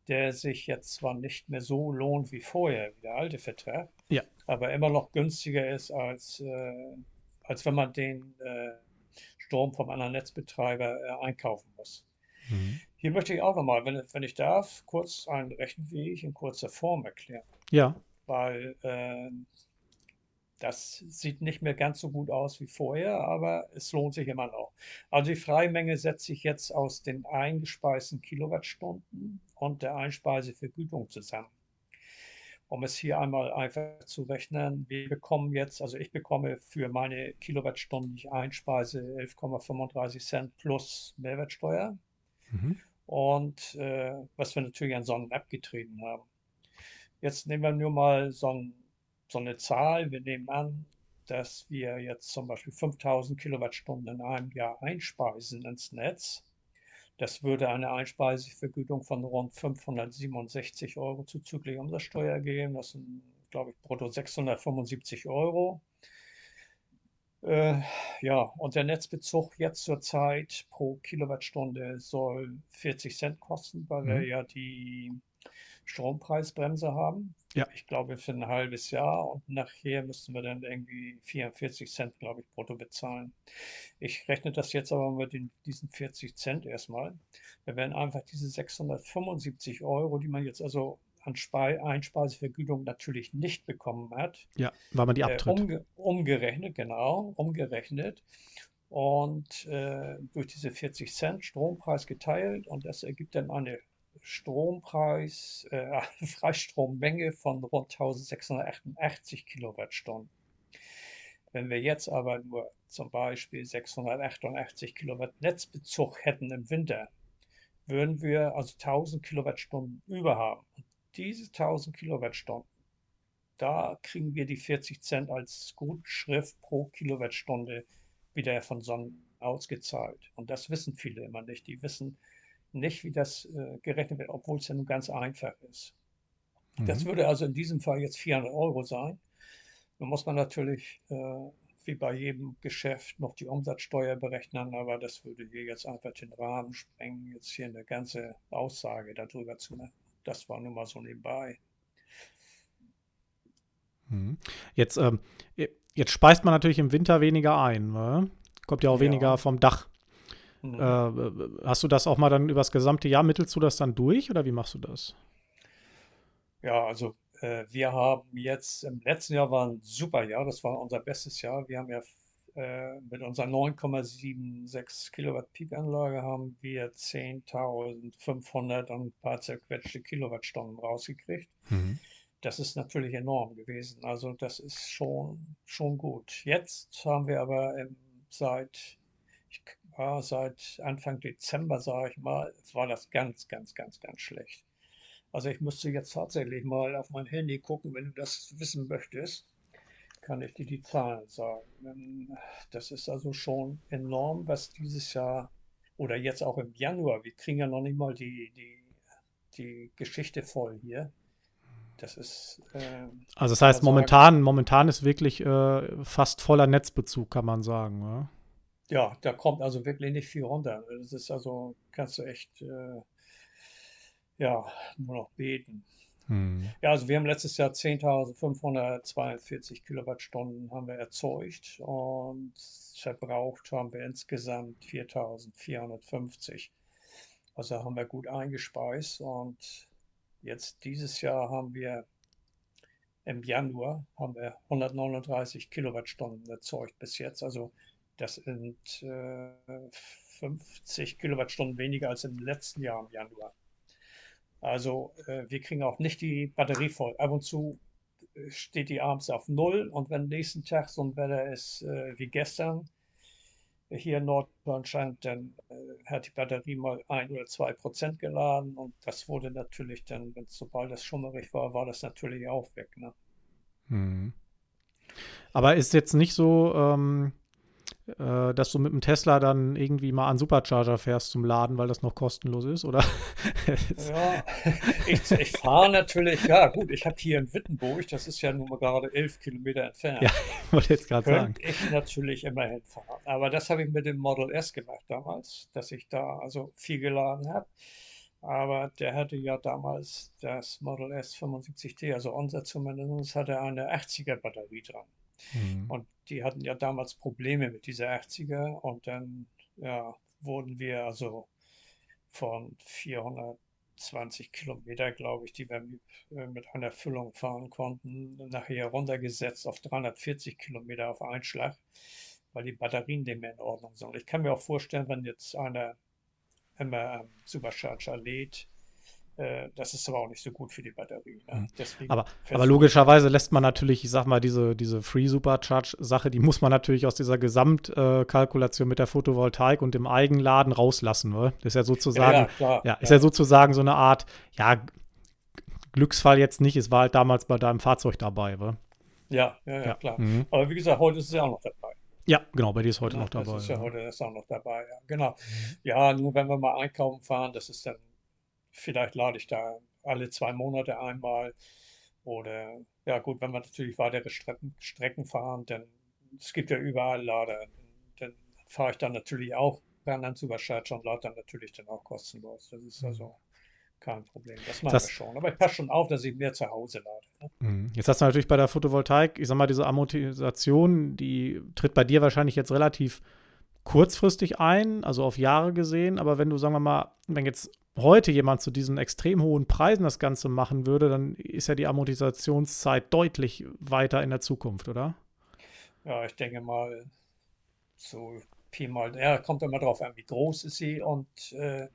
der sich jetzt zwar nicht mehr so lohnt wie vorher, wie der alte Vertrag, Ja. aber immer noch günstiger ist, als, äh, als wenn man den äh, Strom vom anderen Netzbetreiber äh, einkaufen muss. Mhm. Hier möchte ich auch nochmal, wenn, wenn ich darf, kurz einen Rechenweg in kurzer Form erklären Ja. Weil äh, das sieht nicht mehr ganz so gut aus wie vorher, aber es lohnt sich immer noch. Also die Freimenge setzt sich jetzt aus den eingespeisten Kilowattstunden und der Einspeisevergütung zusammen. Um es hier einmal einfach zu rechnen, wir bekommen jetzt, also ich bekomme für meine Kilowattstunden, die ich einspeise, 11,35 Cent plus Mehrwertsteuer Mhm. und äh, was wir natürlich an Sonnen abgetreten haben. Jetzt nehmen wir nur mal so, ein, so eine Zahl. Wir nehmen an, dass wir jetzt zum Beispiel 5000 Kilowattstunden in einem Jahr einspeisen ins Netz. Das würde eine Einspeisevergütung von rund 567 Euro zuzüglich Umsatzsteuer geben. Das sind, glaube ich, brutto 675 Euro. Äh, ja, und der Netzbezug jetzt zurzeit pro Kilowattstunde soll 40 Cent kosten, weil wir Mhm. ja die Strompreisbremse haben. Ja. Ich glaube für ein halbes Jahr und nachher müssten wir dann irgendwie 44 Cent, glaube ich, brutto bezahlen. Ich rechne das jetzt aber mit den, diesen 40 Cent erstmal. Wir werden einfach diese 675 Euro, die man jetzt also an Spei Einspeisevergütung natürlich nicht bekommen hat, Ja, weil man die äh, abtritt. umge umgerechnet, genau, umgerechnet und äh, durch diese 40 Cent Strompreis geteilt und das ergibt dann eine Strompreis, äh, Freistrommenge von rund 1688 Kilowattstunden. Wenn wir jetzt aber nur zum Beispiel 688 Kilowatt Netzbezug hätten im Winter, würden wir also 1000 Kilowattstunden über haben. Und diese 1000 Kilowattstunden, da kriegen wir die 40 Cent als Gutschrift pro Kilowattstunde wieder von Sonnen ausgezahlt. Und das wissen viele immer nicht. Die wissen nicht, wie das äh, gerechnet wird, obwohl es ja nun ganz einfach ist. Das Mhm. würde also in diesem Fall jetzt 400 Euro sein. Nun muss man natürlich, äh, wie bei jedem Geschäft, noch die Umsatzsteuer berechnen, aber das würde hier jetzt einfach den Rahmen sprengen, jetzt hier eine ganze Aussage darüber zu machen. Das war nun mal so nebenbei. Mhm. Jetzt, ähm, jetzt speist man natürlich im Winter weniger ein. Ne? Kommt ja auch Ja. weniger vom Dach. Mhm. Äh, hast du das auch mal dann über das gesamte Jahr, mittelst du das dann durch oder wie machst du das? Ja, also äh, wir haben jetzt im letzten Jahr war ein super Jahr, das war unser bestes Jahr. Wir haben ja äh, mit unserer 9,76 Kilowatt Peak-Anlage haben wir 10.500 und ein paar zerquetschte Kilowattstunden rausgekriegt. Mhm. Das ist natürlich enorm gewesen. Also das ist schon, schon gut. Jetzt haben wir aber ähm, seit, ich, ja, seit Anfang Dezember, sage ich mal, war das ganz, ganz, ganz, ganz schlecht. Also ich müsste jetzt tatsächlich mal auf mein Handy gucken, wenn du das wissen möchtest kann ich dir die Zahlen sagen. Das ist also schon enorm, was dieses Jahr oder jetzt auch im Januar, wir kriegen ja noch nicht mal die, die, die Geschichte voll hier. Das ist. Äh, also, das heißt, momentan, momentan ist wirklich äh, fast voller Netzbezug, kann man sagen. Oder? Ja, da kommt also wirklich nicht viel runter. Das ist also, kannst du echt, äh, ja, nur noch beten. Hm. Ja, also wir haben letztes Jahr 10.542 Kilowattstunden haben wir erzeugt und verbraucht haben wir insgesamt 4.450. Also haben wir gut eingespeist und jetzt dieses Jahr haben wir im Januar haben wir 139 Kilowattstunden erzeugt bis jetzt. Also das sind äh, 50 Kilowattstunden weniger als im letzten Jahr im Januar. Also äh, wir kriegen auch nicht die Batterie voll. Ab und zu äh, steht die abends auf Null und wenn nächsten Tag so ein Wetter ist äh, wie gestern hier in Norddeutschland, dann äh, hat die Batterie mal ein oder zwei Prozent geladen und das wurde natürlich dann, wenn sobald es schummerig war, war das natürlich auch weg. Ne? Hm. Aber ist jetzt nicht so, ähm, äh, dass du mit dem Tesla dann irgendwie mal an Supercharger fährst zum Laden, weil das noch kostenlos ist, oder? ja, ich, ich fahre natürlich, ja gut, ich habe hier in Wittenburg, das ist ja nun mal gerade elf Kilometer entfernt. Ja, ich wollte jetzt gerade sagen. ich natürlich immerhin fahren. Aber das habe ich mit dem Model S gemacht damals, dass ich da also viel geladen habe. Aber der hatte ja damals das Model S 75T, also unser zumindest, hatte eine 80er Batterie dran. Mhm. Und die hatten ja damals Probleme mit dieser 80er und dann ja, wurden wir also von 420 Kilometer, glaube ich, die wir äh, mit einer Füllung fahren konnten, nachher runtergesetzt auf 340 Kilometer auf Einschlag, weil die Batterien nicht mehr in Ordnung sind. Ich kann mir auch vorstellen, wenn jetzt einer immer Supercharger lädt, das ist aber auch nicht so gut für die Batterie. Ne? Mhm. aber, aber logischerweise lässt man natürlich, ich sag mal, diese, diese Free Supercharge-Sache, die muss man natürlich aus dieser Gesamtkalkulation mit der Photovoltaik und dem Eigenladen rauslassen. Ne? Das ist ja sozusagen, ja, ja, ja ist ja. ja sozusagen so eine Art, ja, Glücksfall jetzt nicht, es war halt damals bei deinem Fahrzeug dabei. Ne? Ja, ja, ja, klar. Mhm. Aber wie gesagt, heute ist es ja auch noch dabei. Ja, genau, bei dir ist heute ja, noch dabei. Das ist ja, heute ist auch noch dabei, ja. Genau. Mhm. Ja, nur wenn wir mal einkaufen fahren, das ist dann vielleicht lade ich da alle zwei Monate einmal. Oder ja gut, wenn wir natürlich weitere Strecken, Strecken fahren, dann es gibt ja überall Lader. Dann fahre ich dann natürlich auch Bernland über Schatz und lade dann natürlich dann auch kostenlos. Das ist mhm. also kein Problem. Das machen das, wir schon. Aber ich passe schon auf, dass ich mehr zu Hause lade. Ne? Mhm. Jetzt hast du natürlich bei der Photovoltaik, ich sag mal, diese Amortisation, die tritt bei dir wahrscheinlich jetzt relativ kurzfristig ein, also auf Jahre gesehen. Aber wenn du, sagen wir mal, wenn jetzt heute jemand zu diesen extrem hohen Preisen das Ganze machen würde, dann ist ja die Amortisationszeit deutlich weiter in der Zukunft, oder? Ja, ich denke mal, so Pi mal, ja, kommt immer drauf an, wie groß ist sie und äh,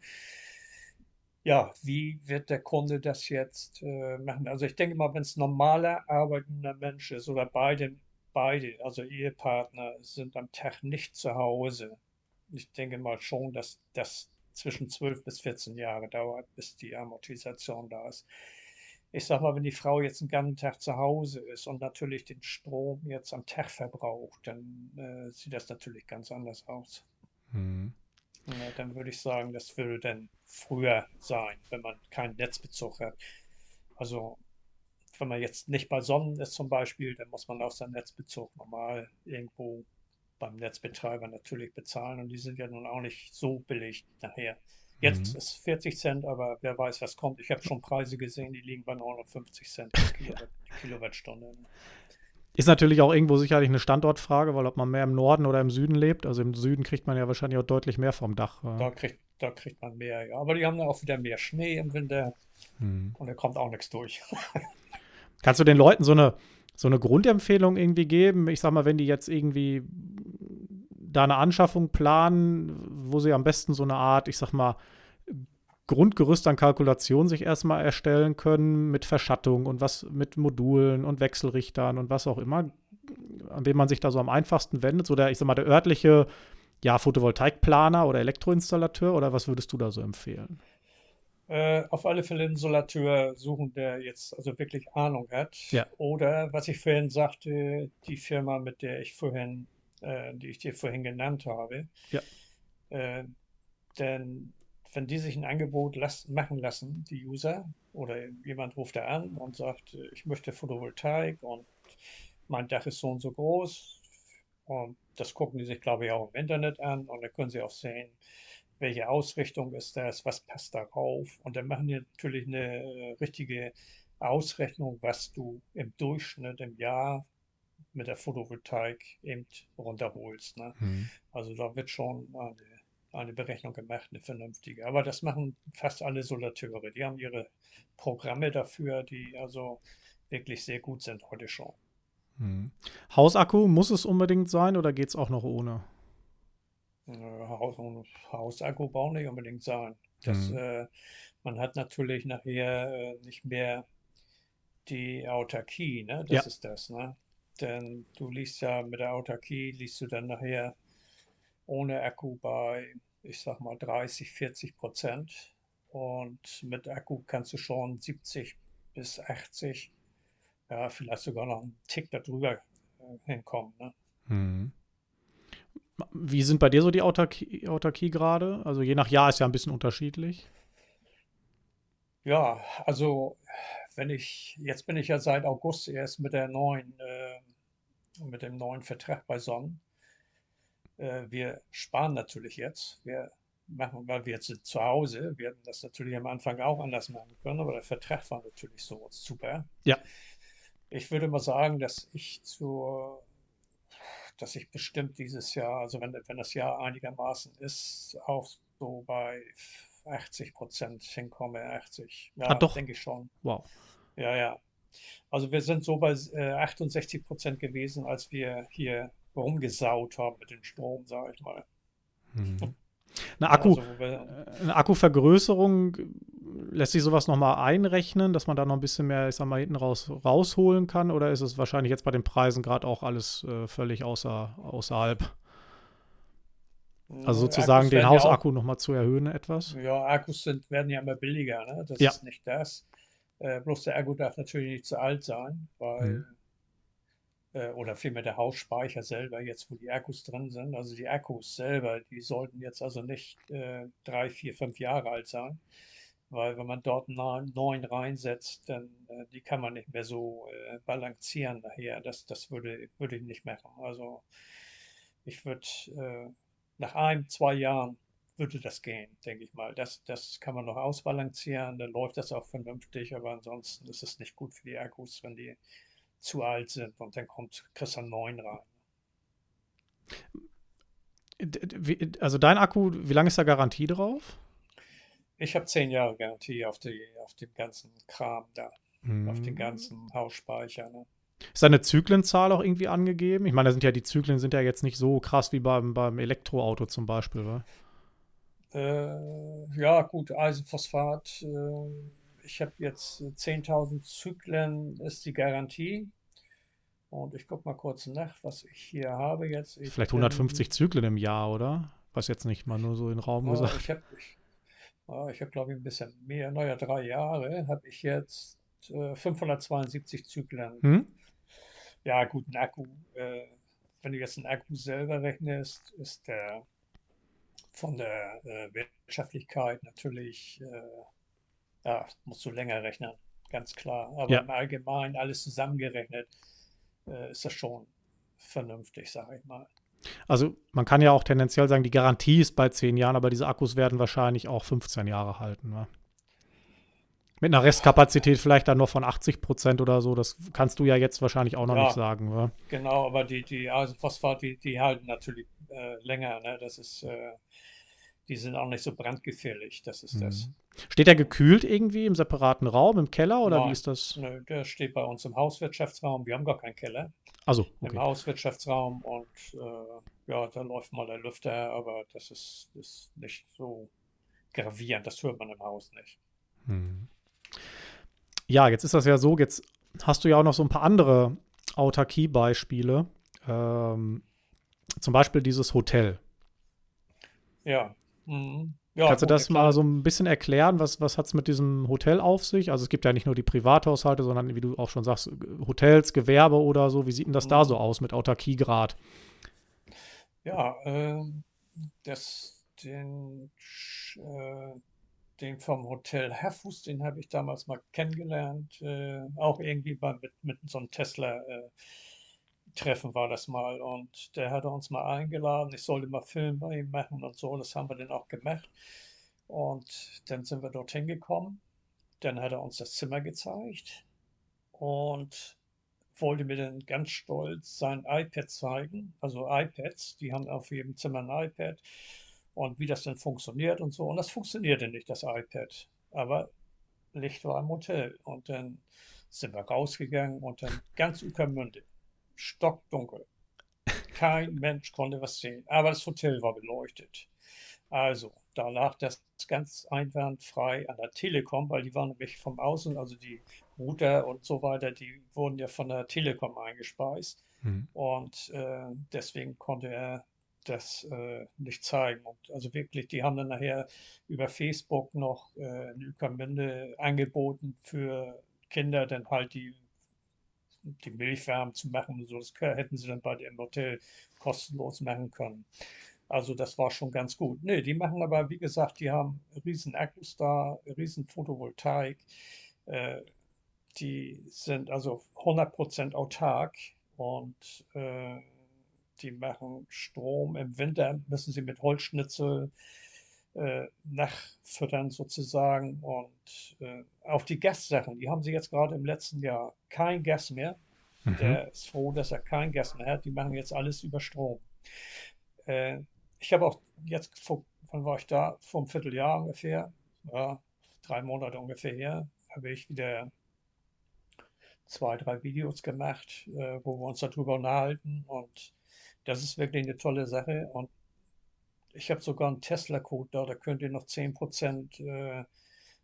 ja, wie wird der Kunde das jetzt äh, machen? Also ich denke mal, wenn es normaler arbeitender Mensch ist oder beide, beide, also Ehepartner sind am Tag nicht zu Hause. Ich denke mal schon, dass das zwischen 12 bis 14 Jahre dauert, bis die Amortisation da ist. Ich sag mal, wenn die Frau jetzt einen ganzen Tag zu Hause ist und natürlich den Strom jetzt am Tag verbraucht, dann äh, sieht das natürlich ganz anders aus. Mhm. Ja, dann würde ich sagen, das würde dann früher sein, wenn man keinen Netzbezug hat. Also wenn man jetzt nicht bei Sonnen ist zum Beispiel, dann muss man auch seinen Netzbezug normal irgendwo beim Netzbetreiber natürlich bezahlen und die sind ja nun auch nicht so billig nachher. Jetzt mhm. ist 40 Cent, aber wer weiß, was kommt. Ich habe schon Preise gesehen, die liegen bei 950 Cent pro Kilowatt, Kilowattstunde. Ist natürlich auch irgendwo sicherlich eine Standortfrage, weil ob man mehr im Norden oder im Süden lebt, also im Süden kriegt man ja wahrscheinlich auch deutlich mehr vom Dach. Da kriegt, da kriegt man mehr, ja. Aber die haben dann auch wieder mehr Schnee im Winter mhm. und da kommt auch nichts durch. Kannst du den Leuten so eine, so eine Grundempfehlung irgendwie geben? Ich sag mal, wenn die jetzt irgendwie da eine Anschaffung planen, wo sie am besten so eine Art, ich sag mal, Grundgerüst an Kalkulation sich erstmal erstellen können mit Verschattung und was mit Modulen und Wechselrichtern und was auch immer, an dem man sich da so am einfachsten wendet, so der, ich sag mal, der örtliche ja, Photovoltaikplaner oder Elektroinstallateur oder was würdest du da so empfehlen? Äh, auf alle Fälle einen Installateur suchen, der jetzt also wirklich Ahnung hat. Ja. Oder was ich vorhin sagte, die Firma, mit der ich vorhin, äh, die ich dir vorhin genannt habe. Ja. Äh, denn wenn die sich ein Angebot las machen lassen, die User, oder jemand ruft da an und sagt, ich möchte Photovoltaik und mein Dach ist so und so groß. Und das gucken die sich, glaube ich, auch im Internet an. Und dann können sie auch sehen, welche Ausrichtung ist das, was passt darauf. Und dann machen die natürlich eine äh, richtige Ausrechnung, was du im Durchschnitt im Jahr mit der Photovoltaik eben runterholst. Ne? Mhm. Also da wird schon eine eine Berechnung gemacht, eine vernünftige. Aber das machen fast alle Solateure. Die haben ihre Programme dafür, die also wirklich sehr gut sind heute schon. Hm. Hausakku, muss es unbedingt sein oder geht es auch noch ohne? Haus, Hausakku braucht nicht unbedingt sein. Das, hm. äh, man hat natürlich nachher äh, nicht mehr die Autarkie, ne? Das ja. ist das, ne? Denn du liest ja mit der Autarkie, liest du dann nachher ohne Akku bei, ich sag mal, 30, 40 Prozent. Und mit Akku kannst du schon 70 bis 80, ja, vielleicht sogar noch einen Tick darüber äh, hinkommen. Ne? Hm. Wie sind bei dir so die Autarkie, Autarkie gerade? Also je nach Jahr ist ja ein bisschen unterschiedlich. Ja, also wenn ich, jetzt bin ich ja seit August erst mit der neuen, äh, mit dem neuen Vertrag bei Sonnen. Äh, wir sparen natürlich jetzt. Wir machen, weil wir jetzt sind zu Hause. Wir hätten das natürlich am Anfang auch anders machen können, aber der Vertrag war natürlich so super. Ja. Ich würde mal sagen, dass ich zur, dass ich bestimmt dieses Jahr, also wenn, wenn das Jahr einigermaßen ist, auch so bei 80 Prozent hinkomme, 80. Ja, ah, doch. denke ich schon. Wow. Ja, ja. Also wir sind so bei äh, 68 Prozent gewesen, als wir hier rumgesaut haben mit dem Strom, sage ich mal. Mhm. Eine, Akku, also, eine Akkuvergrößerung, lässt sich sowas nochmal einrechnen, dass man da noch ein bisschen mehr, ich sag mal, hinten raus rausholen kann? Oder ist es wahrscheinlich jetzt bei den Preisen gerade auch alles äh, völlig außer, außerhalb? Also sozusagen Akkus den Hausakku ja nochmal zu erhöhen etwas? Ja, Akkus sind, werden ja immer billiger, ne? das ja. ist nicht das. Äh, bloß der Akku darf natürlich nicht zu alt sein, weil mhm äh, oder vielmehr der Hausspeicher selber, jetzt wo die Akkus drin sind. Also die Akkus selber, die sollten jetzt also nicht äh, drei, vier, fünf Jahre alt sein, weil wenn man dort neuen reinsetzt, dann äh, die kann man nicht mehr so äh, balancieren nachher. Das, das würde, würde ich nicht machen. Also ich würde äh, nach ein, zwei Jahren würde das gehen, denke ich mal. Das, das kann man noch ausbalancieren, dann läuft das auch vernünftig, aber ansonsten ist es nicht gut für die Akkus, wenn die zu alt sind und dann kommt Christian 9 rein. Also dein Akku, wie lange ist da Garantie drauf? Ich habe zehn Jahre Garantie auf, die, auf dem ganzen Kram da, hm. auf den ganzen Hausspeicher. Ne? Ist eine Zyklenzahl auch irgendwie angegeben? Ich meine, da sind ja die Zyklen sind ja jetzt nicht so krass wie beim, beim Elektroauto zum Beispiel, wa? Äh, ja, gut, Eisenphosphat äh, ich habe jetzt 10.000 Zyklen ist die Garantie. Und ich gucke mal kurz nach, was ich hier habe jetzt. Ich Vielleicht 150 bin, Zyklen im Jahr, oder? Was jetzt nicht mal nur so in den Raum oh, gesagt. Ich habe, oh, ich hab, glaube ich, ein bisschen mehr. Naja, drei Jahre habe ich jetzt äh, 572 Zyklen. Hm? Ja, gut, ein Akku. Äh, wenn du jetzt einen Akku selber rechnest, ist der von der äh, Wirtschaftlichkeit natürlich äh, ja, musst du länger rechnen, ganz klar. Aber ja. im Allgemeinen alles zusammengerechnet äh, ist das schon vernünftig, sage ich mal. Also man kann ja auch tendenziell sagen, die Garantie ist bei 10 Jahren, aber diese Akkus werden wahrscheinlich auch 15 Jahre halten. Ne? Mit einer Restkapazität vielleicht dann noch von 80 Prozent oder so, das kannst du ja jetzt wahrscheinlich auch noch ja, nicht sagen. Ne? Genau, aber die, die Eisenphosphat, die, die halten natürlich äh, länger. Ne? Das ist, äh, die sind auch nicht so brandgefährlich, das ist das. Mhm. Steht der gekühlt irgendwie im separaten Raum, im Keller oder Nein, wie ist das? nö, der steht bei uns im Hauswirtschaftsraum. Wir haben gar keinen Keller. Also, Im okay. Hauswirtschaftsraum und äh, ja, da läuft mal der Lüfter, aber das ist, ist nicht so gravierend. Das hört man im Haus nicht. Hm. Ja, jetzt ist das ja so, jetzt hast du ja auch noch so ein paar andere Autarkie-Beispiele. Ähm, zum Beispiel dieses Hotel. Ja. Mhm. Ja, Kannst du das klar. mal so ein bisschen erklären? Was, was hat es mit diesem Hotel auf sich? Also es gibt ja nicht nur die Privathaushalte, sondern wie du auch schon sagst, Hotels, Gewerbe oder so. Wie sieht denn das da Mhm. so aus mit Autarkiegrad? Ja, ähm, das, den, äh, den vom Hotel Herfuß, den habe ich damals mal kennengelernt. Äh, auch irgendwie bei, mit, mit so einem Tesla-Treffen war das mal. Und der hatte uns mal eingeladen. Ich sollte mal Film bei ihm machen und so. Das haben wir dann auch gemacht. Und dann sind wir dorthin gekommen. Dann hat er uns das Zimmer gezeigt und wollte mir dann ganz stolz sein iPad zeigen. Also iPads, die haben auf jedem Zimmer ein iPad und wie das denn funktioniert und so. Und das funktionierte nicht, das iPad. Aber Licht war im Hotel. Und dann sind wir rausgegangen und dann ganz Ueckermünde, stockdunkel. Kein Mensch konnte was sehen, aber das Hotel war beleuchtet. Also, da lag das ganz einwandfrei an der Telekom, weil die waren nämlich vom Außen, also die Router und so weiter, die wurden ja von der Telekom eingespeist. Hm. Und äh, deswegen konnte er das äh, nicht zeigen. Und also wirklich, die haben dann nachher über Facebook noch äh, in Ueckermünde angeboten für Kinder dann halt die, die Milch zu machen und so. Das hätten sie dann bei dem Hotel kostenlos machen können. Also das war schon ganz gut. Nee, die machen aber, wie gesagt, die haben riesen Akkus da, riesen Photovoltaik. Äh, die sind also 100% autark und äh, die machen Strom. Im Winter müssen sie mit Holzschnitzel äh, nachfüttern sozusagen. Und äh, auch die Gassachen, die haben sie jetzt gerade im letzten Jahr kein Gas mehr. Mhm. Der ist froh, dass er kein Gas mehr hat. Die machen jetzt alles über Strom. Äh, ich habe auch jetzt, vor, wann war ich da? Vor einem Vierteljahr ungefähr, ja, drei Monate ungefähr her, habe ich wieder zwei, drei Videos gemacht, äh, wo wir uns darüber unterhalten. Und das ist wirklich eine tolle Sache. Und ich habe sogar einen Tesla-Code da, da könnt ihr noch 10% äh,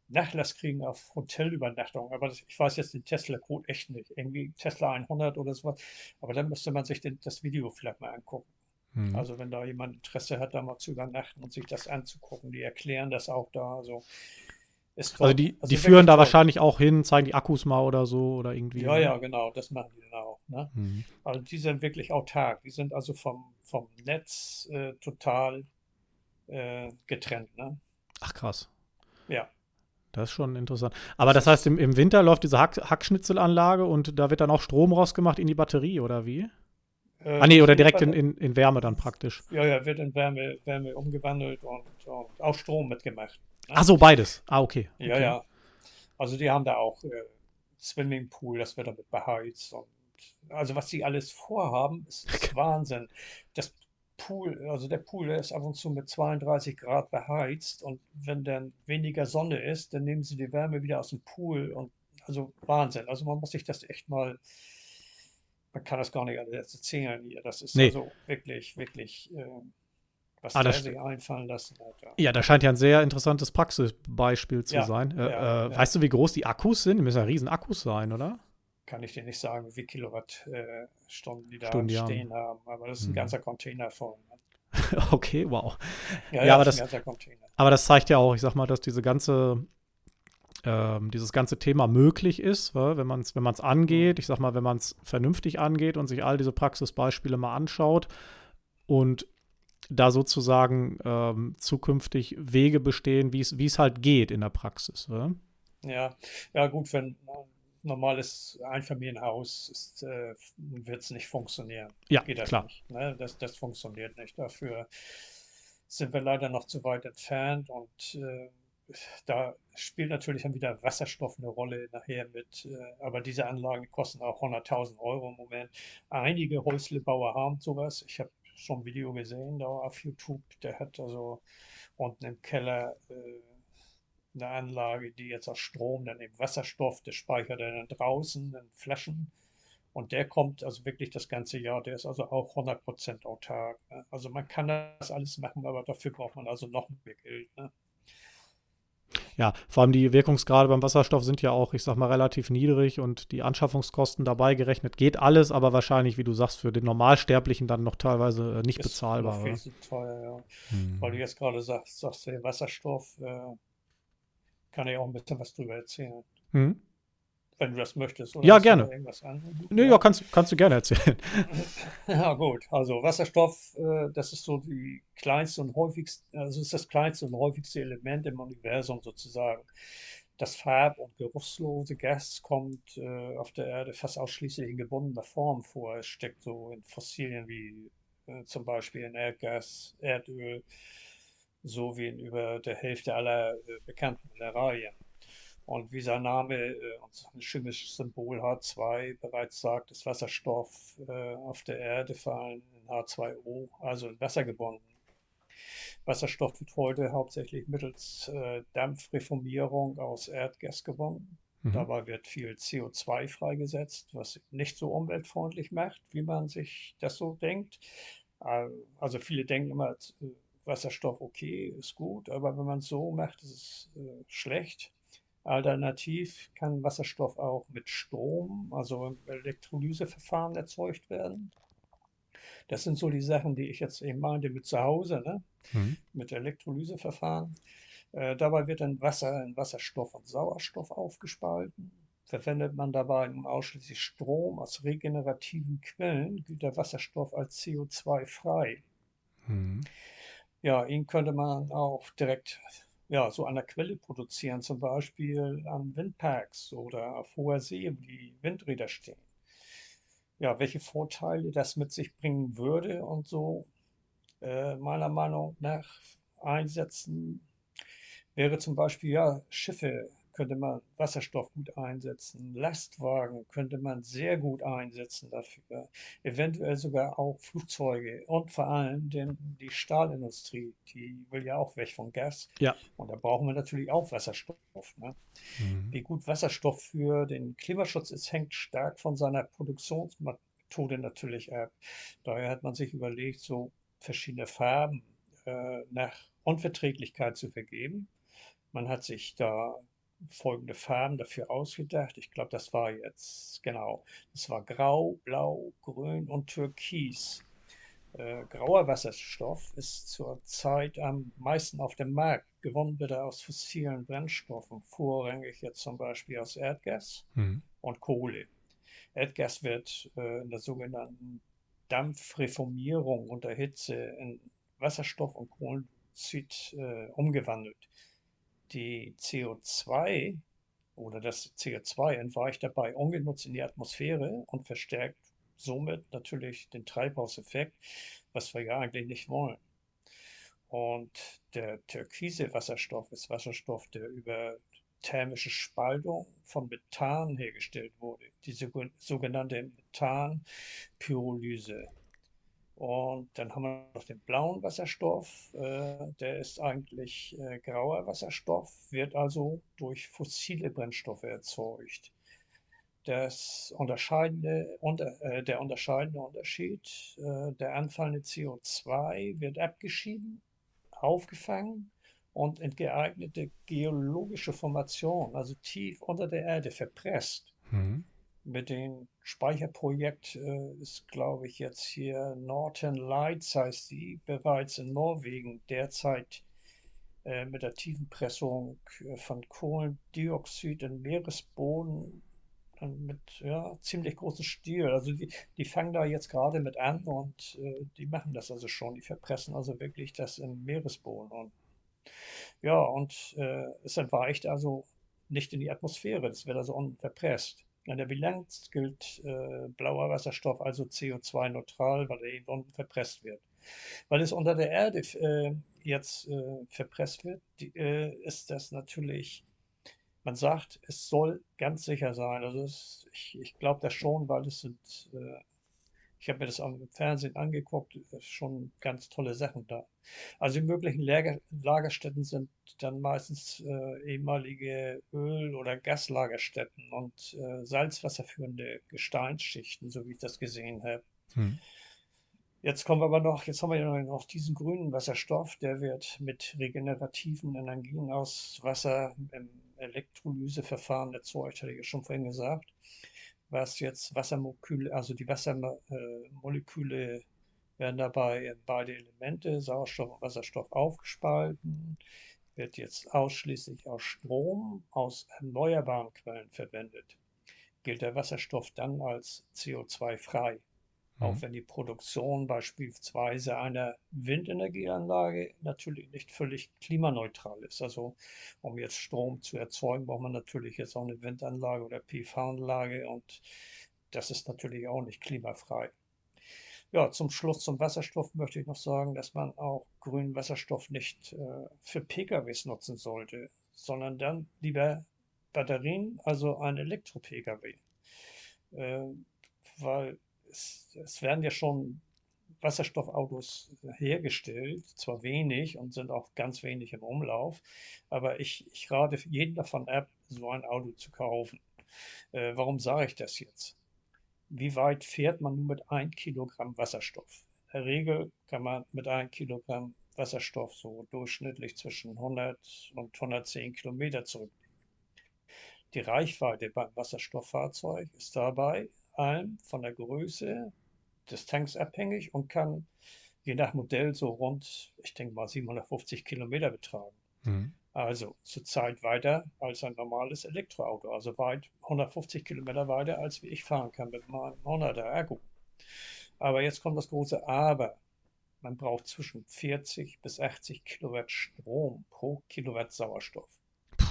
Nachlass kriegen auf Hotelübernachtung. Aber das, ich weiß jetzt den Tesla-Code echt nicht. Irgendwie Tesla 100 oder sowas. Aber dann müsste man sich den, das Video vielleicht mal angucken. Hm. Also wenn da jemand Interesse hat, da mal zu übernachten und sich das anzugucken, die erklären das auch da. Also Also die, Also die führen da toll. wahrscheinlich auch hin, zeigen die Akkus mal oder so oder irgendwie. Ja, ne? ja, genau, das machen die dann auch. Ne? Hm. Also die sind wirklich autark. Die sind also vom, vom Netz äh, total äh, getrennt. Ne? Ach krass. Ja. Das ist schon interessant. Aber das heißt, im, im Winter läuft diese Hack, Hackschnitzelanlage und da wird dann auch Strom rausgemacht in die Batterie, oder wie? Äh, Ah nee, oder direkt in, in, in Wärme dann praktisch. Ja, ja, wird in Wärme, Wärme umgewandelt und, und auch Strom mitgemacht. ne? Ach so, beides. Ah, okay. Ja, okay. ja. Also die haben da auch äh, Swimmingpool, das wird damit beheizt. Und also was die alles vorhaben, ist, ist Wahnsinn. Das Pool, also der Pool der ist ab und zu mit 32 Grad beheizt und wenn dann weniger Sonne ist, dann nehmen sie die Wärme wieder aus dem Pool und also Wahnsinn. Also man muss sich das echt mal, man kann das gar nicht alles erzählen hier. Das ist Nee. also wirklich, wirklich, äh, was Ah, das sich einfallen lassen hat. Ja. Ja, das scheint ja ein sehr interessantes Praxisbeispiel zu Ja, sein. Äh, ja, äh. Weißt du, wie groß die Akkus sind? Die müssen ja riesen Akkus sein, oder? Kann ich dir nicht sagen, wie Kilowattstunden die da Stunden, ja. stehen haben, aber das ist ein Mhm. ganzer Container voll. ne? okay, wow. Ja, Ja, aber das ist das- ein ganzer Container. Aber das zeigt ja auch, ich sag mal, dass diese ganze, ähm, dieses ganze Thema möglich ist, wenn man es wenn man's angeht. Ich sag mal, wenn man es vernünftig angeht und sich all diese Praxisbeispiele mal anschaut und da sozusagen ähm, zukünftig Wege bestehen, wie es halt geht in der Praxis. Ja, ja gut, wenn ein normales Einfamilienhaus ist, äh, wird es nicht funktionieren. Ja, Geht das klar. nicht. Ne? Das, das funktioniert nicht. Dafür sind wir leider noch zu weit entfernt und äh, da spielt natürlich dann wieder Wasserstoff eine Rolle nachher mit. Äh, aber diese Anlagen kosten auch 100.000 Euro im Moment. Einige Häuslebauer haben sowas. Ich habe schon ein Video gesehen da auf YouTube. Der hat also unten im Keller äh, eine Anlage, die jetzt aus Strom, dann eben Wasserstoff, der speichert er dann draußen in Flaschen. Und der kommt also wirklich das ganze Jahr, der ist also auch 100% autark. Ne? Also man kann das alles machen, aber dafür braucht man also noch mehr Geld. Ne? Ja, vor allem die Wirkungsgrade beim Wasserstoff sind ja auch, ich sag mal, relativ niedrig und die Anschaffungskosten dabei gerechnet geht alles, aber wahrscheinlich, wie du sagst, für den Normalsterblichen dann noch teilweise äh, nicht ist bezahlbar. Viel zu teuer, ja. Hm. Weil du jetzt gerade sagst, sagst du, Wasserstoff, äh, kann ich auch ein bisschen was drüber erzählen. Hm. Wenn du das möchtest. Oder ja, gerne. Nö, ja, ja kannst, kannst du gerne erzählen. ja, gut. Also Wasserstoff, äh, das ist so die kleinste und häufigste, also ist das kleinste und häufigste Element im Universum sozusagen. Das farb- und geruchslose Gas kommt äh, auf der Erde fast ausschließlich in gebundener Form vor. Es steckt so in Fossilien wie äh, zum Beispiel in Erdgas, Erdöl, so wie in über der Hälfte aller äh, bekannten Mineralien. Und wie sein Name äh, und sein chemisches Symbol H2 bereits sagt, ist Wasserstoff äh, auf der Erde vor allem in H2O, also in Wasser gebunden. Wasserstoff wird heute hauptsächlich mittels äh, Dampfreformierung aus Erdgas gewonnen. Mhm. Dabei wird viel CO2 freigesetzt, was nicht so umweltfreundlich macht, wie man sich das so denkt. Äh, also viele denken immer, äh, Wasserstoff okay, ist gut, aber wenn man es so macht, ist es äh, schlecht. Alternativ kann Wasserstoff auch mit Strom, also im Elektrolyseverfahren erzeugt werden. Das sind so die Sachen, die ich jetzt eben meinte mit zu Hause, ne? Mhm. mit Elektrolyseverfahren. Äh, dabei wird dann Wasser in Wasserstoff und Sauerstoff aufgespalten. Verwendet man dabei nun ausschließlich Strom aus regenerativen Quellen, gilt der Wasserstoff als CO2 frei. Mhm. Ja, ihn könnte man auch direkt ja, so an der Quelle produzieren, zum Beispiel an Windparks oder auf hoher See, wo die Windräder stehen. Ja, welche Vorteile das mit sich bringen würde und so, äh, meiner Meinung nach einsetzen, wäre zum Beispiel, ja, Schiffe könnte man Wasserstoff gut einsetzen. Lastwagen könnte man sehr gut einsetzen dafür. Eventuell sogar auch Flugzeuge und vor allem den, die Stahlindustrie, die will ja auch weg von Gas. Ja. Und da brauchen wir natürlich auch Wasserstoff. Ne? Mhm. Wie gut Wasserstoff für den Klimaschutz ist, hängt stark von seiner Produktionsmethode natürlich ab. Daher hat man sich überlegt, so verschiedene Farben äh, nach Unverträglichkeit zu vergeben. Man hat sich da folgende Farben dafür ausgedacht. Ich glaube, das war jetzt, genau, das war Grau, Blau, Grün und Türkis. Äh, grauer Wasserstoff ist zurzeit am meisten auf dem Markt. Gewonnen wird er aus fossilen Brennstoffen, vorrangig jetzt zum Beispiel aus Erdgas mhm. und Kohle. Erdgas wird äh, in der sogenannten Dampfreformierung unter Hitze in Wasserstoff und Kohlendioxid äh, umgewandelt die CO2 oder das CO2 entweicht dabei ungenutzt in die Atmosphäre und verstärkt somit natürlich den Treibhauseffekt, was wir ja eigentlich nicht wollen. Und der türkise Wasserstoff ist Wasserstoff, der über thermische Spaltung von Methan hergestellt wurde, die sogenannte Methanpyrolyse. Und dann haben wir noch den blauen Wasserstoff. Äh, der ist eigentlich äh, grauer Wasserstoff, wird also durch fossile Brennstoffe erzeugt. Das unterscheidende, unter, äh, der unterscheidende Unterschied, der anfallende CO2 wird abgeschieden, aufgefangen und in geeignete geologische Formationen, also tief unter der Erde, verpresst. Mhm mit dem Speicherprojekt äh, ist, glaube ich, jetzt hier Northern Lights heißt sie, bereits in Norwegen derzeit äh, mit der Tiefenpressung äh, von Kohlendioxid in Meeresboden mit ja, ziemlich großem Stil. Also die, die fangen da jetzt gerade mit an und äh, die machen das also schon. Die verpressen also wirklich das im Meeresboden. Und ja, und äh, es entweicht also nicht in die Atmosphäre. Das wird also unverpresst. In der Bilanz gilt äh, blauer Wasserstoff also CO2-neutral, weil er eben verpresst wird. Weil es unter der Erde äh, jetzt äh, verpresst wird, die, äh, ist das natürlich, man sagt, es soll ganz sicher sein. Also es, ich, ich glaube das schon, weil es sind äh, Ich habe mir das am Fernsehen angeguckt, schon ganz tolle Sachen da. Also die möglichen Lager, Lagerstätten sind dann meistens äh, ehemalige Öl- oder Gaslagerstätten und äh, salzwasserführende Gesteinsschichten, so wie ich das gesehen habe. Hm. Jetzt kommen wir aber noch, jetzt haben wir ja noch diesen grünen Wasserstoff, der wird mit regenerativen Energien aus Wasser im Elektrolyseverfahren erzeugt, hatte ich ja schon vorhin gesagt was jetzt Wassermoleküle, also die Wassermoleküle werden dabei in beide Elemente, Sauerstoff und Wasserstoff, aufgespalten, wird jetzt ausschließlich aus Strom aus erneuerbaren Quellen verwendet. Gilt der Wasserstoff dann als CO2-frei. Auch mhm. wenn die Produktion beispielsweise einer Windenergieanlage natürlich nicht völlig klimaneutral ist. Also um jetzt Strom zu erzeugen, braucht man natürlich jetzt auch eine Windanlage oder PV-Anlage und das ist natürlich auch nicht klimafrei. Ja, zum Schluss zum Wasserstoff möchte ich noch sagen, dass man auch grünen Wasserstoff nicht äh, für PKWs nutzen sollte, sondern dann lieber Batterien, also ein Elektro-PKW. Äh, weil es, es werden ja schon Wasserstoffautos hergestellt, zwar wenig und sind auch ganz wenig im Umlauf, aber ich, ich rate jeden davon ab, so ein Auto zu kaufen. Äh, warum sage ich das jetzt? Wie weit fährt man nun mit 1 Kilogramm Wasserstoff? In der Regel kann man mit 1 Kilogramm Wasserstoff so durchschnittlich zwischen 100 und 110 Kilometer zurücklegen. Die Reichweite beim Wasserstofffahrzeug ist dabei allem von der Größe des Tanks abhängig und kann je nach Modell so rund, ich denke mal, 750 Kilometer betragen. Mhm. Also zurzeit weiter als ein normales Elektroauto, also weit 150 Kilometer weiter, als wie ich fahren kann mit meinem 100er Akku. Aber jetzt kommt das große Aber. Man braucht zwischen 40 bis 80 Kilowatt Strom pro Kilowatt Sauerstoff.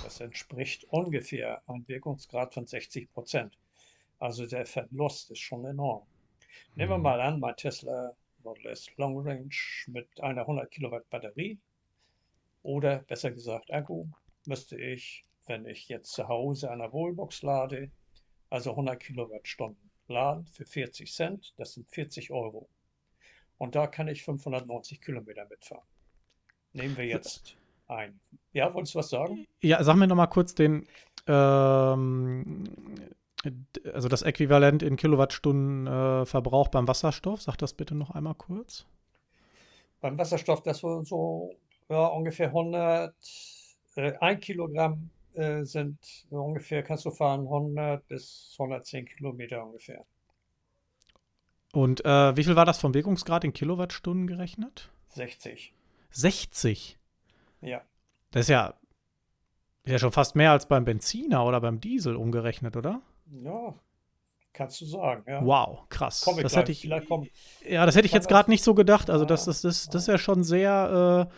Das entspricht ungefähr einem Wirkungsgrad von 60 Prozent. Also der Verlust ist schon enorm. Nehmen wir mhm. mal an, mein Tesla Model S Long Range mit einer 100 Kilowatt Batterie oder besser gesagt Akku, müsste ich, wenn ich jetzt zu Hause an der Wallbox lade, also 100 Kilowattstunden laden für 40 Cent, das sind 40 Euro. Und da kann ich 590 Kilometer mitfahren. Nehmen wir jetzt ein. Ja, wolltest du was sagen? Ja, sag mir nochmal kurz den, ähm, also das Äquivalent in Kilowattstunden äh, Verbrauch beim Wasserstoff. Sag das bitte noch einmal kurz. Beim Wasserstoff, das so, so ja, ungefähr 100, äh, ein Kilogramm äh, sind ungefähr, kannst du fahren 100 bis 110 Kilometer ungefähr. Und äh, wie viel war das vom Wirkungsgrad in Kilowattstunden gerechnet? 60. 60? Ja. Das ist ja, ist ja schon fast mehr als beim Benziner oder beim Diesel umgerechnet, oder? Ja, kannst du sagen. Ja. Wow, krass. Komm das hätte ich, ja, das hätte ich jetzt gerade nicht so gedacht. Also das, das, das, das ist ja schon sehr, äh,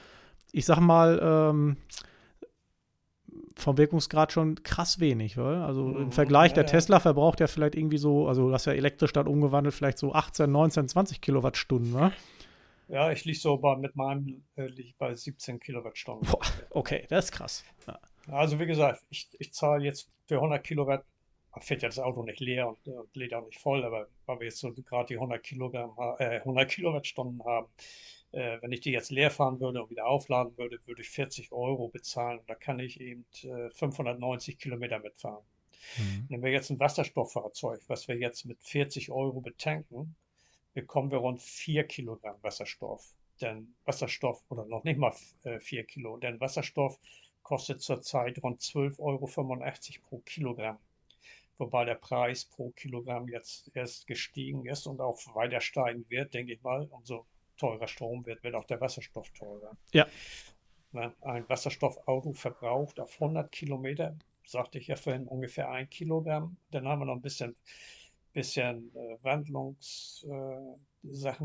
ich sag mal, ähm, vom Wirkungsgrad schon krass wenig, weil? Also mhm, im Vergleich, ja, der Tesla verbraucht ja vielleicht irgendwie so, also das ist ja elektrisch dann umgewandelt, vielleicht so 18, 19, 20 Kilowattstunden, ne? Ja, ich liege so bei, mit meinem äh, lieg bei 17 Kilowattstunden. Boah, okay, das ist krass. Ja. Also wie gesagt, ich, ich zahle jetzt für 100 Kilowatt fährt ja das Auto nicht leer und, und lädt auch nicht voll, aber weil wir jetzt so gerade die 100, Kilogramm, äh, 100 Kilowattstunden haben, äh, wenn ich die jetzt leer fahren würde und wieder aufladen würde, würde ich 40 Euro bezahlen. Da kann ich eben äh, 590 Kilometer mitfahren. Mhm. Nehmen wir jetzt ein Wasserstofffahrzeug, was wir jetzt mit 40 Euro betanken, bekommen wir rund 4 Kilogramm Wasserstoff. Denn Wasserstoff, oder noch nicht mal 4 äh, Kilo, denn Wasserstoff kostet zurzeit rund 12,85 Euro pro Kilogramm wobei der Preis pro Kilogramm jetzt erst gestiegen ist und auch weiter steigen wird, denke ich mal. Umso teurer Strom wird, wird auch der Wasserstoff teurer. Ja. Ein Wasserstoffauto verbraucht auf 100 Kilometer, sagte ich ja vorhin, ungefähr ein Kilogramm. Dann haben wir noch ein bisschen, bisschen äh, Wandlungssachen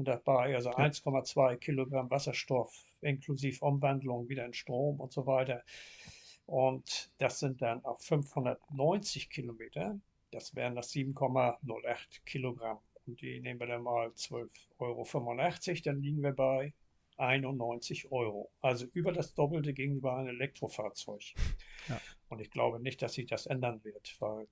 äh, dabei, also ja. 1,2 Kilogramm Wasserstoff inklusive Umwandlung wieder in Strom und so weiter. Und das sind dann auf 590 Kilometer. Das wären das 7,08 Kilogramm. Und die nehmen wir dann mal 12,85 Euro. Dann liegen wir bei 91 Euro. Also über das Doppelte gegenüber einem Elektrofahrzeug. Ja. Und ich glaube nicht, dass sich das ändern wird, weil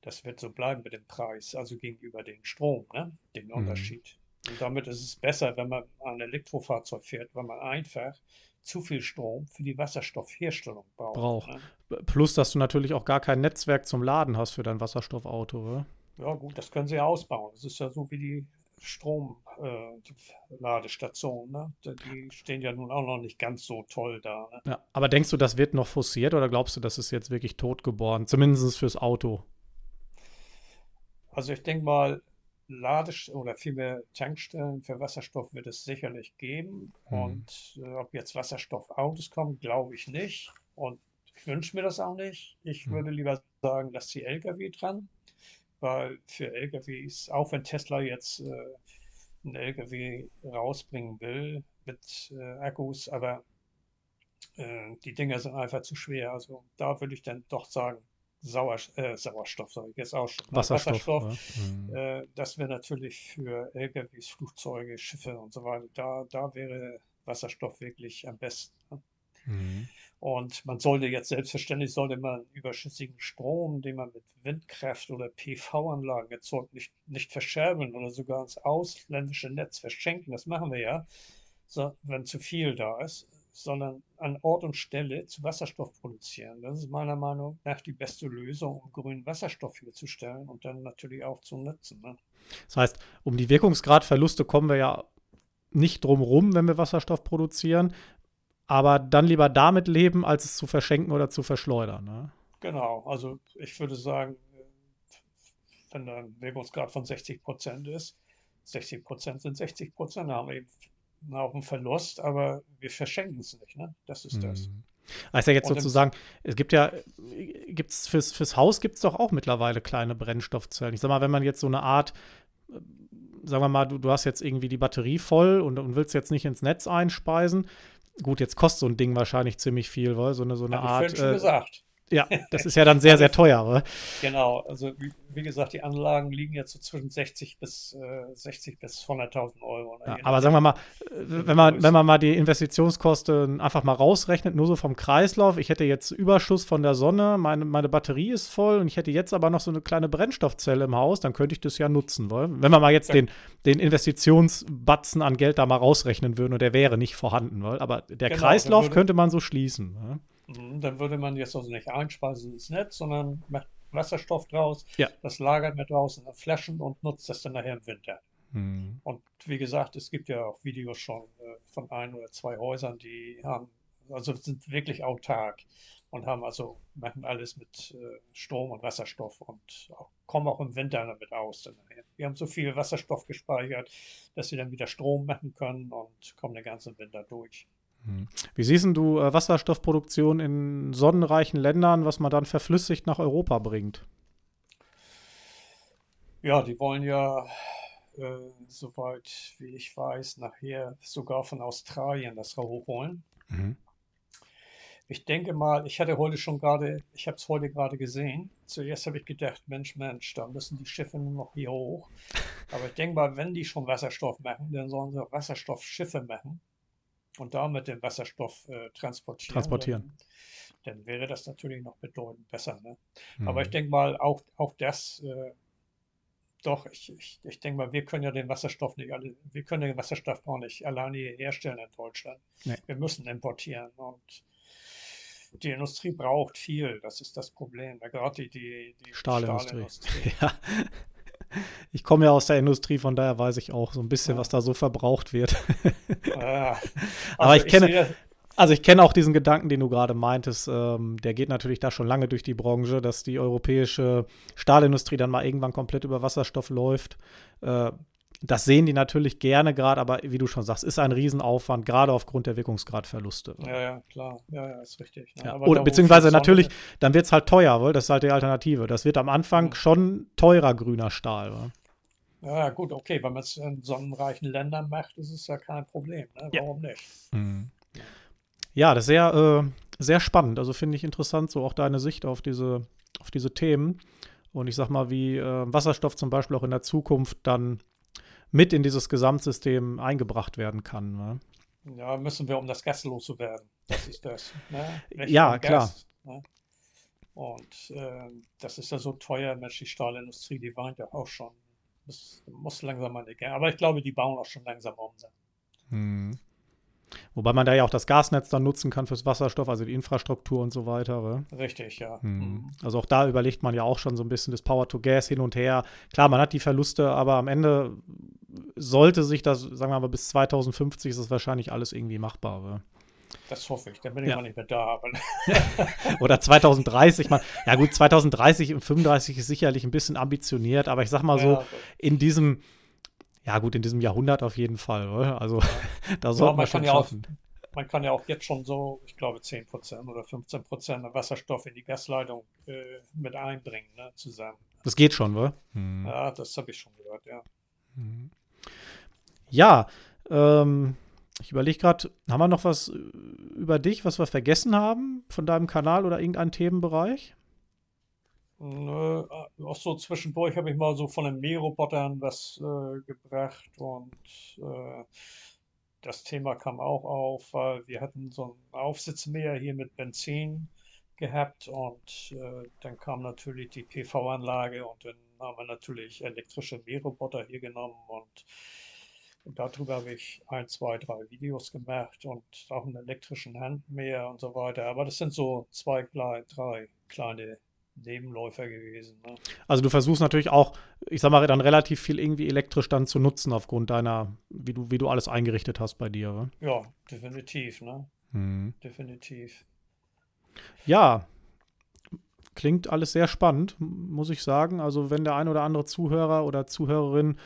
das wird so bleiben mit dem Preis, also gegenüber dem Strom, ne? den mhm. Unterschied. Und damit ist es besser, wenn man ein Elektrofahrzeug fährt, weil man einfach zu viel Strom für die Wasserstoffherstellung braucht. Braucht. Ne? Plus, dass du natürlich auch gar kein Netzwerk zum Laden hast für dein Wasserstoffauto, oder? Ja, gut, das können sie ja ausbauen. Das ist ja so wie die Stromladestationen. Äh, ne? Die stehen ja nun auch noch nicht ganz so toll da. Ne? Ja, aber denkst du, das wird noch forciert oder glaubst du, das ist jetzt wirklich totgeboren? Zumindest fürs Auto. Also ich denke mal, Ladest oder vielmehr Tankstellen für Wasserstoff wird es sicherlich geben. Hm. Und äh, ob jetzt Wasserstoffautos kommen, glaube ich nicht. Und ich wünsche mir das auch nicht. Ich hm. würde lieber sagen, dass die Lkw dran, weil für Lkws, auch wenn Tesla jetzt äh, einen Lkw rausbringen will mit äh, Akkus, aber äh, die Dinger sind einfach zu schwer. Also da würde ich dann doch sagen, Sauer, äh, Sauerstoff, sage ich jetzt auch schon. Wasserstoff. Wasserstoff ja. äh, das wäre natürlich für LKWs, Flugzeuge, Schiffe und so weiter. Da, da wäre Wasserstoff wirklich am besten. Ne? Mhm. Und man sollte jetzt selbstverständlich sollte man überschüssigen Strom, den man mit Windkraft oder PV-Anlagen erzeugt, nicht, nicht verscherbeln oder sogar ins ausländische Netz verschenken. Das machen wir ja, so, wenn zu viel da ist sondern an Ort und Stelle zu Wasserstoff produzieren. Das ist meiner Meinung nach die beste Lösung, um grünen Wasserstoff herzustellen und dann natürlich auch zu nutzen. Ne? Das heißt, um die Wirkungsgradverluste kommen wir ja nicht drum rum, wenn wir Wasserstoff produzieren, aber dann lieber damit leben, als es zu verschenken oder zu verschleudern. Ne? Genau, also ich würde sagen, wenn da ein Wirkungsgrad von 60 Prozent ist, 60 Prozent sind 60 Prozent, haben wir eben auch ein Verlust, aber wir verschenken es nicht. Ne? Das ist das. Mhm. Also jetzt Und sozusagen, es gibt ja, gibt's fürs, fürs Haus gibt es doch auch mittlerweile kleine Brennstoffzellen. Ich sag mal, wenn man jetzt so eine Art, äh, sagen wir mal, du, du hast jetzt irgendwie die Batterie voll und, und willst jetzt nicht ins Netz einspeisen. Gut, jetzt kostet so ein Ding wahrscheinlich ziemlich viel, weil so eine, so eine Hab Art. Ich schon äh, gesagt. Ja, das ist ja dann sehr, sehr teuer. Oder? Genau, also wie, wie, gesagt, die Anlagen liegen jetzt so zwischen 60 bis äh, 60 bis 100.000 Euro. Ja, aber sagen wir mal, wenn man, wenn man mal die Investitionskosten einfach mal rausrechnet, nur so vom Kreislauf, ich hätte jetzt Überschuss von der Sonne, meine, meine Batterie ist voll und ich hätte jetzt aber noch so eine kleine Brennstoffzelle im Haus, dann könnte ich das ja nutzen. Weil, wenn wir mal jetzt ja. den, den Investitionsbatzen an Geld da mal rausrechnen würden und der wäre nicht vorhanden. Weil, aber der genau, Kreislauf könnte man so schließen. Ja? Dann würde man jetzt also nicht einspeisen ins Netz, sondern macht Wasserstoff draus, ja. das lagert man draußen in Flaschen und nutzt das dann nachher im Winter. Mhm. Und wie gesagt, es gibt ja auch Videos schon äh, von ein oder zwei Häusern, die haben, also sind wirklich autark und haben also, machen alles mit äh, Strom und Wasserstoff und auch, kommen auch im Winter damit aus. Dann nachher. Wir haben so viel Wasserstoff gespeichert, dass sie dann wieder Strom machen können und kommen den ganzen Winter durch. Wie siehst du äh, Wasserstoffproduktion in sonnenreichen Ländern, was man dann verflüssigt nach Europa bringt? Ja, die wollen ja, äh, soweit wie ich weiß, nachher sogar von Australien das hochholen. Mhm. Ich denke mal, ich hatte heute schon gerade, ich habe es heute gerade gesehen. Zuerst habe ich gedacht, Mensch, Mensch, da müssen die Schiffe nur noch hier hoch. Aber ich denke mal, wenn die schon Wasserstoff machen, dann sollen sie Wasserstoffschiffe machen und damit den Wasserstoff äh, transportieren, transportieren. Dann, dann, wäre das natürlich noch bedeutend besser. Ne? Mhm. Aber ich denke mal, auch, auch das, äh, doch, ich, ich, ich denke mal, wir können ja den Wasserstoff nicht, alle, wir können den Wasserstoff auch nicht alleine herstellen in Deutschland. Nee. Wir müssen importieren und die Industrie braucht viel, das ist das Problem. Gerade die, die, die Stahlindustrie. Stahlindustrie. ja ich komme ja aus der Industrie, von daher weiß ich auch so ein bisschen, ja. was da so verbraucht wird. Ja. Also Aber ich kenne, ich also ich kenne auch diesen Gedanken, den du gerade meintest. Ähm, der geht natürlich da schon lange durch die Branche, dass die europäische Stahlindustrie dann mal irgendwann komplett über Wasserstoff läuft. Äh, das sehen die natürlich gerne gerade, aber wie du schon sagst, ist ein Riesenaufwand, gerade aufgrund der Wirkungsgradverluste. Ja, ja, klar. Ja, ja, ist richtig. Ja. Oder, beziehungsweise natürlich, dann wird es halt teuer, weil das ist halt die Alternative. Das wird am Anfang mhm. schon teurer grüner Stahl. Wa? Ja, gut, okay. Wenn man es in sonnenreichen Ländern macht, ist es ja kein Problem. Ne? Warum ja. nicht? Mhm. Ja, das ist sehr, äh, sehr spannend. Also finde ich interessant, so auch deine Sicht auf diese, auf diese Themen. Und ich sag mal, wie äh, Wasserstoff zum Beispiel auch in der Zukunft dann mit in dieses Gesamtsystem eingebracht werden kann. Ne? Ja, müssen wir, um das Gas loszuwerden. Das ist das. Ne? ja, klar. ne? Und äh, das ist ja so teuer, Mensch, die Stahlindustrie, die weint ja auch schon. Das muss langsam mal nicht gehen. Aber ich glaube, die bauen auch schon langsam um. Hm. Wobei man da ja auch das Gasnetz dann nutzen kann fürs Wasserstoff, also die Infrastruktur und so weiter. Oder? Richtig, ja. Hm. Also auch da überlegt man ja auch schon so ein bisschen das Power to Gas hin und her. Klar, man hat die Verluste, aber am Ende sollte sich das, sagen wir mal, bis 2050 ist das wahrscheinlich alles irgendwie machbar. Oder? Das hoffe ich, dann bin ich ja. mal nicht mehr da. Oder 2030, man, ja gut, 2030 und 35 ist sicherlich ein bisschen ambitioniert, aber ich sag mal so, ja, in diesem, ja gut, in diesem Jahrhundert auf jeden Fall, oder? Also da sollte ja, man, man schon schaffen. Auch, man kann ja auch jetzt schon so, ich glaube, 10% oder 15% Wasserstoff in die Gasleitung äh, mit einbringen, ne, zusammen. Das geht schon, oder? Hm. Ja, das habe ich schon gehört, ja. Hm. Ja, ähm, ich überlege gerade, haben wir noch was über dich, was wir vergessen haben von deinem Kanal oder irgendeinem Themenbereich? Nö, äh, auch so zwischendurch habe ich mal so von den Mährobotern was äh, gebracht und äh, das Thema kam auch auf, weil wir hatten so ein Aufsitzmäher hier mit Benzin gehabt und äh, dann kam natürlich die PV-Anlage und dann haben wir natürlich elektrische Mähroboter hier genommen und und darüber habe ich ein, zwei, drei Videos gemacht und auch einen elektrischen Handmäher und so weiter. Aber das sind so zwei, drei kleine Nebenläufer gewesen. Ne? Also du versuchst natürlich auch, ich sag mal, dann relativ viel irgendwie elektrisch dann zu nutzen aufgrund deiner, wie du, wie du alles eingerichtet hast bei dir. Oder? Ja, definitiv, ne? Hm. Definitiv. Ja, klingt alles sehr spannend, muss ich sagen. Also wenn der ein oder andere Zuhörer oder Zuhörerin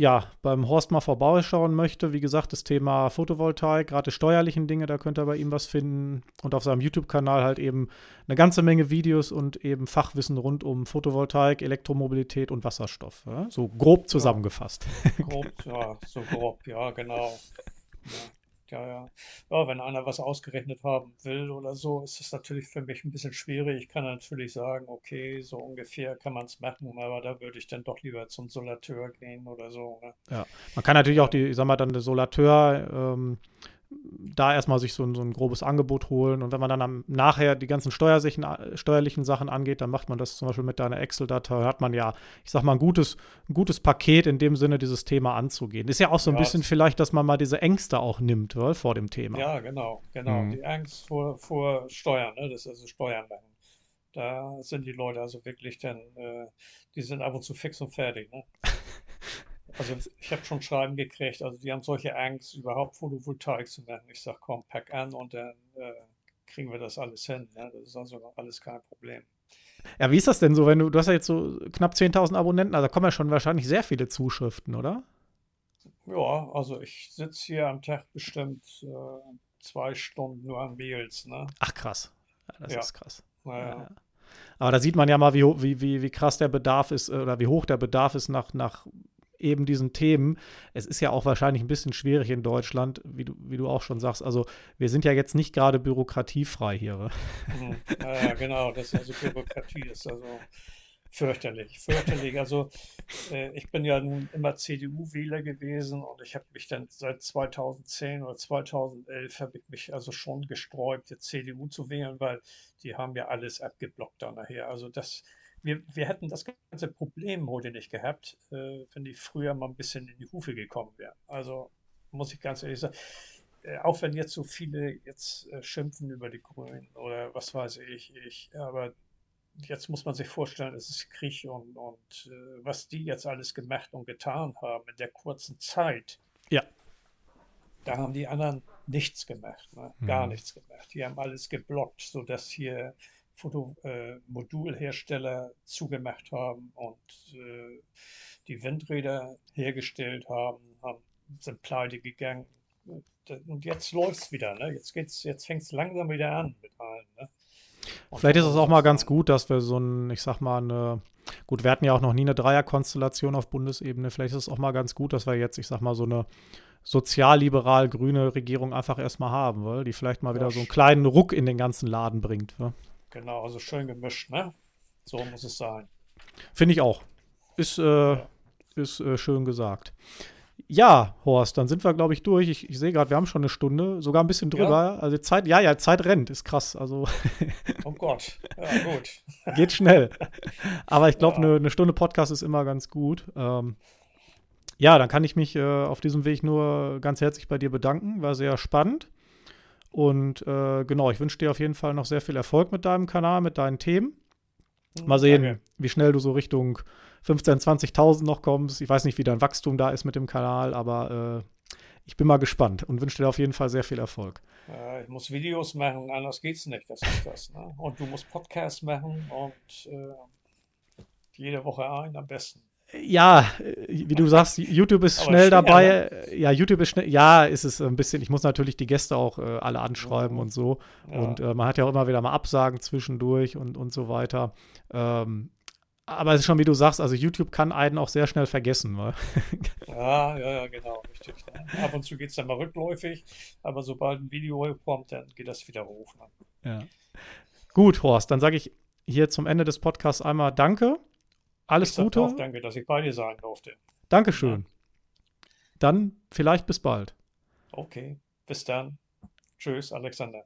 ja, beim Horst mal vorbeischauen möchte, wie gesagt, das Thema Photovoltaik, gerade die steuerlichen Dinge, da könnt ihr bei ihm was finden. Und auf seinem YouTube-Kanal halt eben eine ganze Menge Videos und eben Fachwissen rund um Photovoltaik, Elektromobilität und Wasserstoff. Ja? So grob zusammengefasst. Ja, grob, ja, so grob, ja, genau. Ja ja, ja. Ja, wenn einer was ausgerechnet haben will oder so, ist es natürlich für mich ein bisschen schwierig. Ich kann natürlich sagen, okay, so ungefähr kann man es machen, aber da würde ich dann doch lieber zum Solateur gehen oder so. Ne? Ja, man kann natürlich auch die, ich sag mal, dann der Solateur ähm, da erstmal sich so, so, ein grobes Angebot holen. Und wenn man dann am, nachher die ganzen steuerlichen, steuerlichen Sachen angeht, dann macht man das zum Beispiel mit deiner Excel-Datei. Hat man ja, ich sag mal, ein gutes, ein gutes Paket in dem Sinne, dieses Thema anzugehen. Ist ja auch so ein ja, bisschen vielleicht, dass man mal diese Ängste auch nimmt weil, vor dem Thema. Ja, genau, genau. Mhm. Die Angst vor, vor Steuern, ne? das ist also Steuern machen. Da sind die Leute also wirklich dann, äh, die sind ab und zu fix und fertig. Ne? Also ich habe schon Schreiben gekriegt, also die haben solche Angst, überhaupt Photovoltaik zu machen. Ich sage, komm, pack an und dann äh, kriegen wir das alles hin. Ja? Das ist also alles kein Problem. Ja, wie ist das denn so, wenn du, du hast ja jetzt so knapp 10.000 Abonnenten, also da kommen ja schon wahrscheinlich sehr viele Zuschriften, oder? Ja, also ich sitze hier am Tag bestimmt äh, zwei Stunden nur an Mails, ne? Ach krass, ja, das ja. ist krass. Naja. Ja. Aber da sieht man ja mal, wie, wie, wie, krass der Bedarf ist oder wie hoch der Bedarf ist nach, nach eben diesen Themen. Es ist ja auch wahrscheinlich ein bisschen schwierig in Deutschland, wie du, wie du auch schon sagst. Also wir sind ja jetzt nicht gerade bürokratiefrei hier. Mhm. Ja, genau, das also Bürokratie ist also fürchterlich, fürchterlich. Also äh, ich bin ja nun immer CDU-Wähler gewesen und ich habe mich dann seit 2010 oder 2011 habe ich mich also schon gesträubt, jetzt CDU zu wählen, weil die haben ja alles abgeblockt da nachher. Also das wir, wir hätten das ganze Problem heute nicht gehabt, äh, wenn die früher mal ein bisschen in die Hufe gekommen wären. Also muss ich ganz ehrlich sagen, äh, auch wenn jetzt so viele jetzt äh, schimpfen über die Grünen oder was weiß ich, ich, aber jetzt muss man sich vorstellen, es ist Krieg und, und äh, was die jetzt alles gemacht und getan haben in der kurzen Zeit. Ja. Da haben die anderen nichts gemacht, ne? gar mhm. nichts gemacht. Die haben alles geblockt, sodass hier Fotomodulhersteller äh, zugemacht haben und äh, die Windräder hergestellt haben, haben sind pleite gegangen. Und jetzt läuft es wieder, ne? Jetzt jetzt fängt es langsam wieder an mit allen, ne? Vielleicht ist es auch mal ganz gut, dass wir so ein, ich sag mal, eine, gut, wir hatten ja auch noch nie eine Dreierkonstellation auf Bundesebene. Vielleicht ist es auch mal ganz gut, dass wir jetzt, ich sag mal, so eine sozialliberal grüne Regierung einfach erstmal haben, weil die vielleicht mal wieder so einen kleinen Ruck in den ganzen Laden bringt. Ne? Genau, also schön gemischt, ne? So muss es sein. Finde ich auch. Ist, äh, ja. ist äh, schön gesagt. Ja, Horst, dann sind wir, glaube ich, durch. Ich, ich sehe gerade, wir haben schon eine Stunde, sogar ein bisschen drüber. Ja. Also Zeit, ja, ja, Zeit rennt, ist krass. Also. Oh Gott, ja, gut. Geht schnell. Aber ich glaube, ja. eine, eine, Stunde Podcast ist immer ganz gut. Ähm, ja, dann kann ich mich äh, auf diesem Weg nur ganz herzlich bei dir bedanken. War sehr spannend. Und äh, genau, ich wünsche dir auf jeden Fall noch sehr viel Erfolg mit deinem Kanal, mit deinen Themen. Hm, Mal sehen, Danke. wie schnell du so Richtung 15.000, 20.000 noch kommst. Ich weiß nicht, wie dein Wachstum da ist mit dem Kanal, aber äh, ich bin mal gespannt und wünsche dir auf jeden Fall sehr viel Erfolg. Äh, ich muss Videos machen, anders geht's nicht. Das ist das. Ne? Und du musst Podcasts machen und äh, jede Woche ein am besten ja, wie du sagst, YouTube ist schnell schwer, dabei. Ne? Ja, YouTube ist schnell. Ja, ist es ein bisschen. Ich muss natürlich die Gäste auch äh, alle anschreiben und so. Ja. Und äh, man hat ja auch immer wieder mal Absagen zwischendurch und, und so weiter. Ähm, aber es ist schon, wie du sagst, also YouTube kann einen auch sehr schnell vergessen. Ne? ja, ja, ja, genau, richtig. Ne? Ab und zu geht es dann mal rückläufig, aber sobald ein Video kommt, dann geht das wieder hoch. Ne? Ja. Gut, Horst, dann sage ich hier zum Ende des Podcasts einmal Danke. Alles ich Gute. Auch danke, dass ich bei dir sein durfte. Dankeschön. Ja. Dann vielleicht bis bald. Okay, bis dann. Tschüss, Alexander.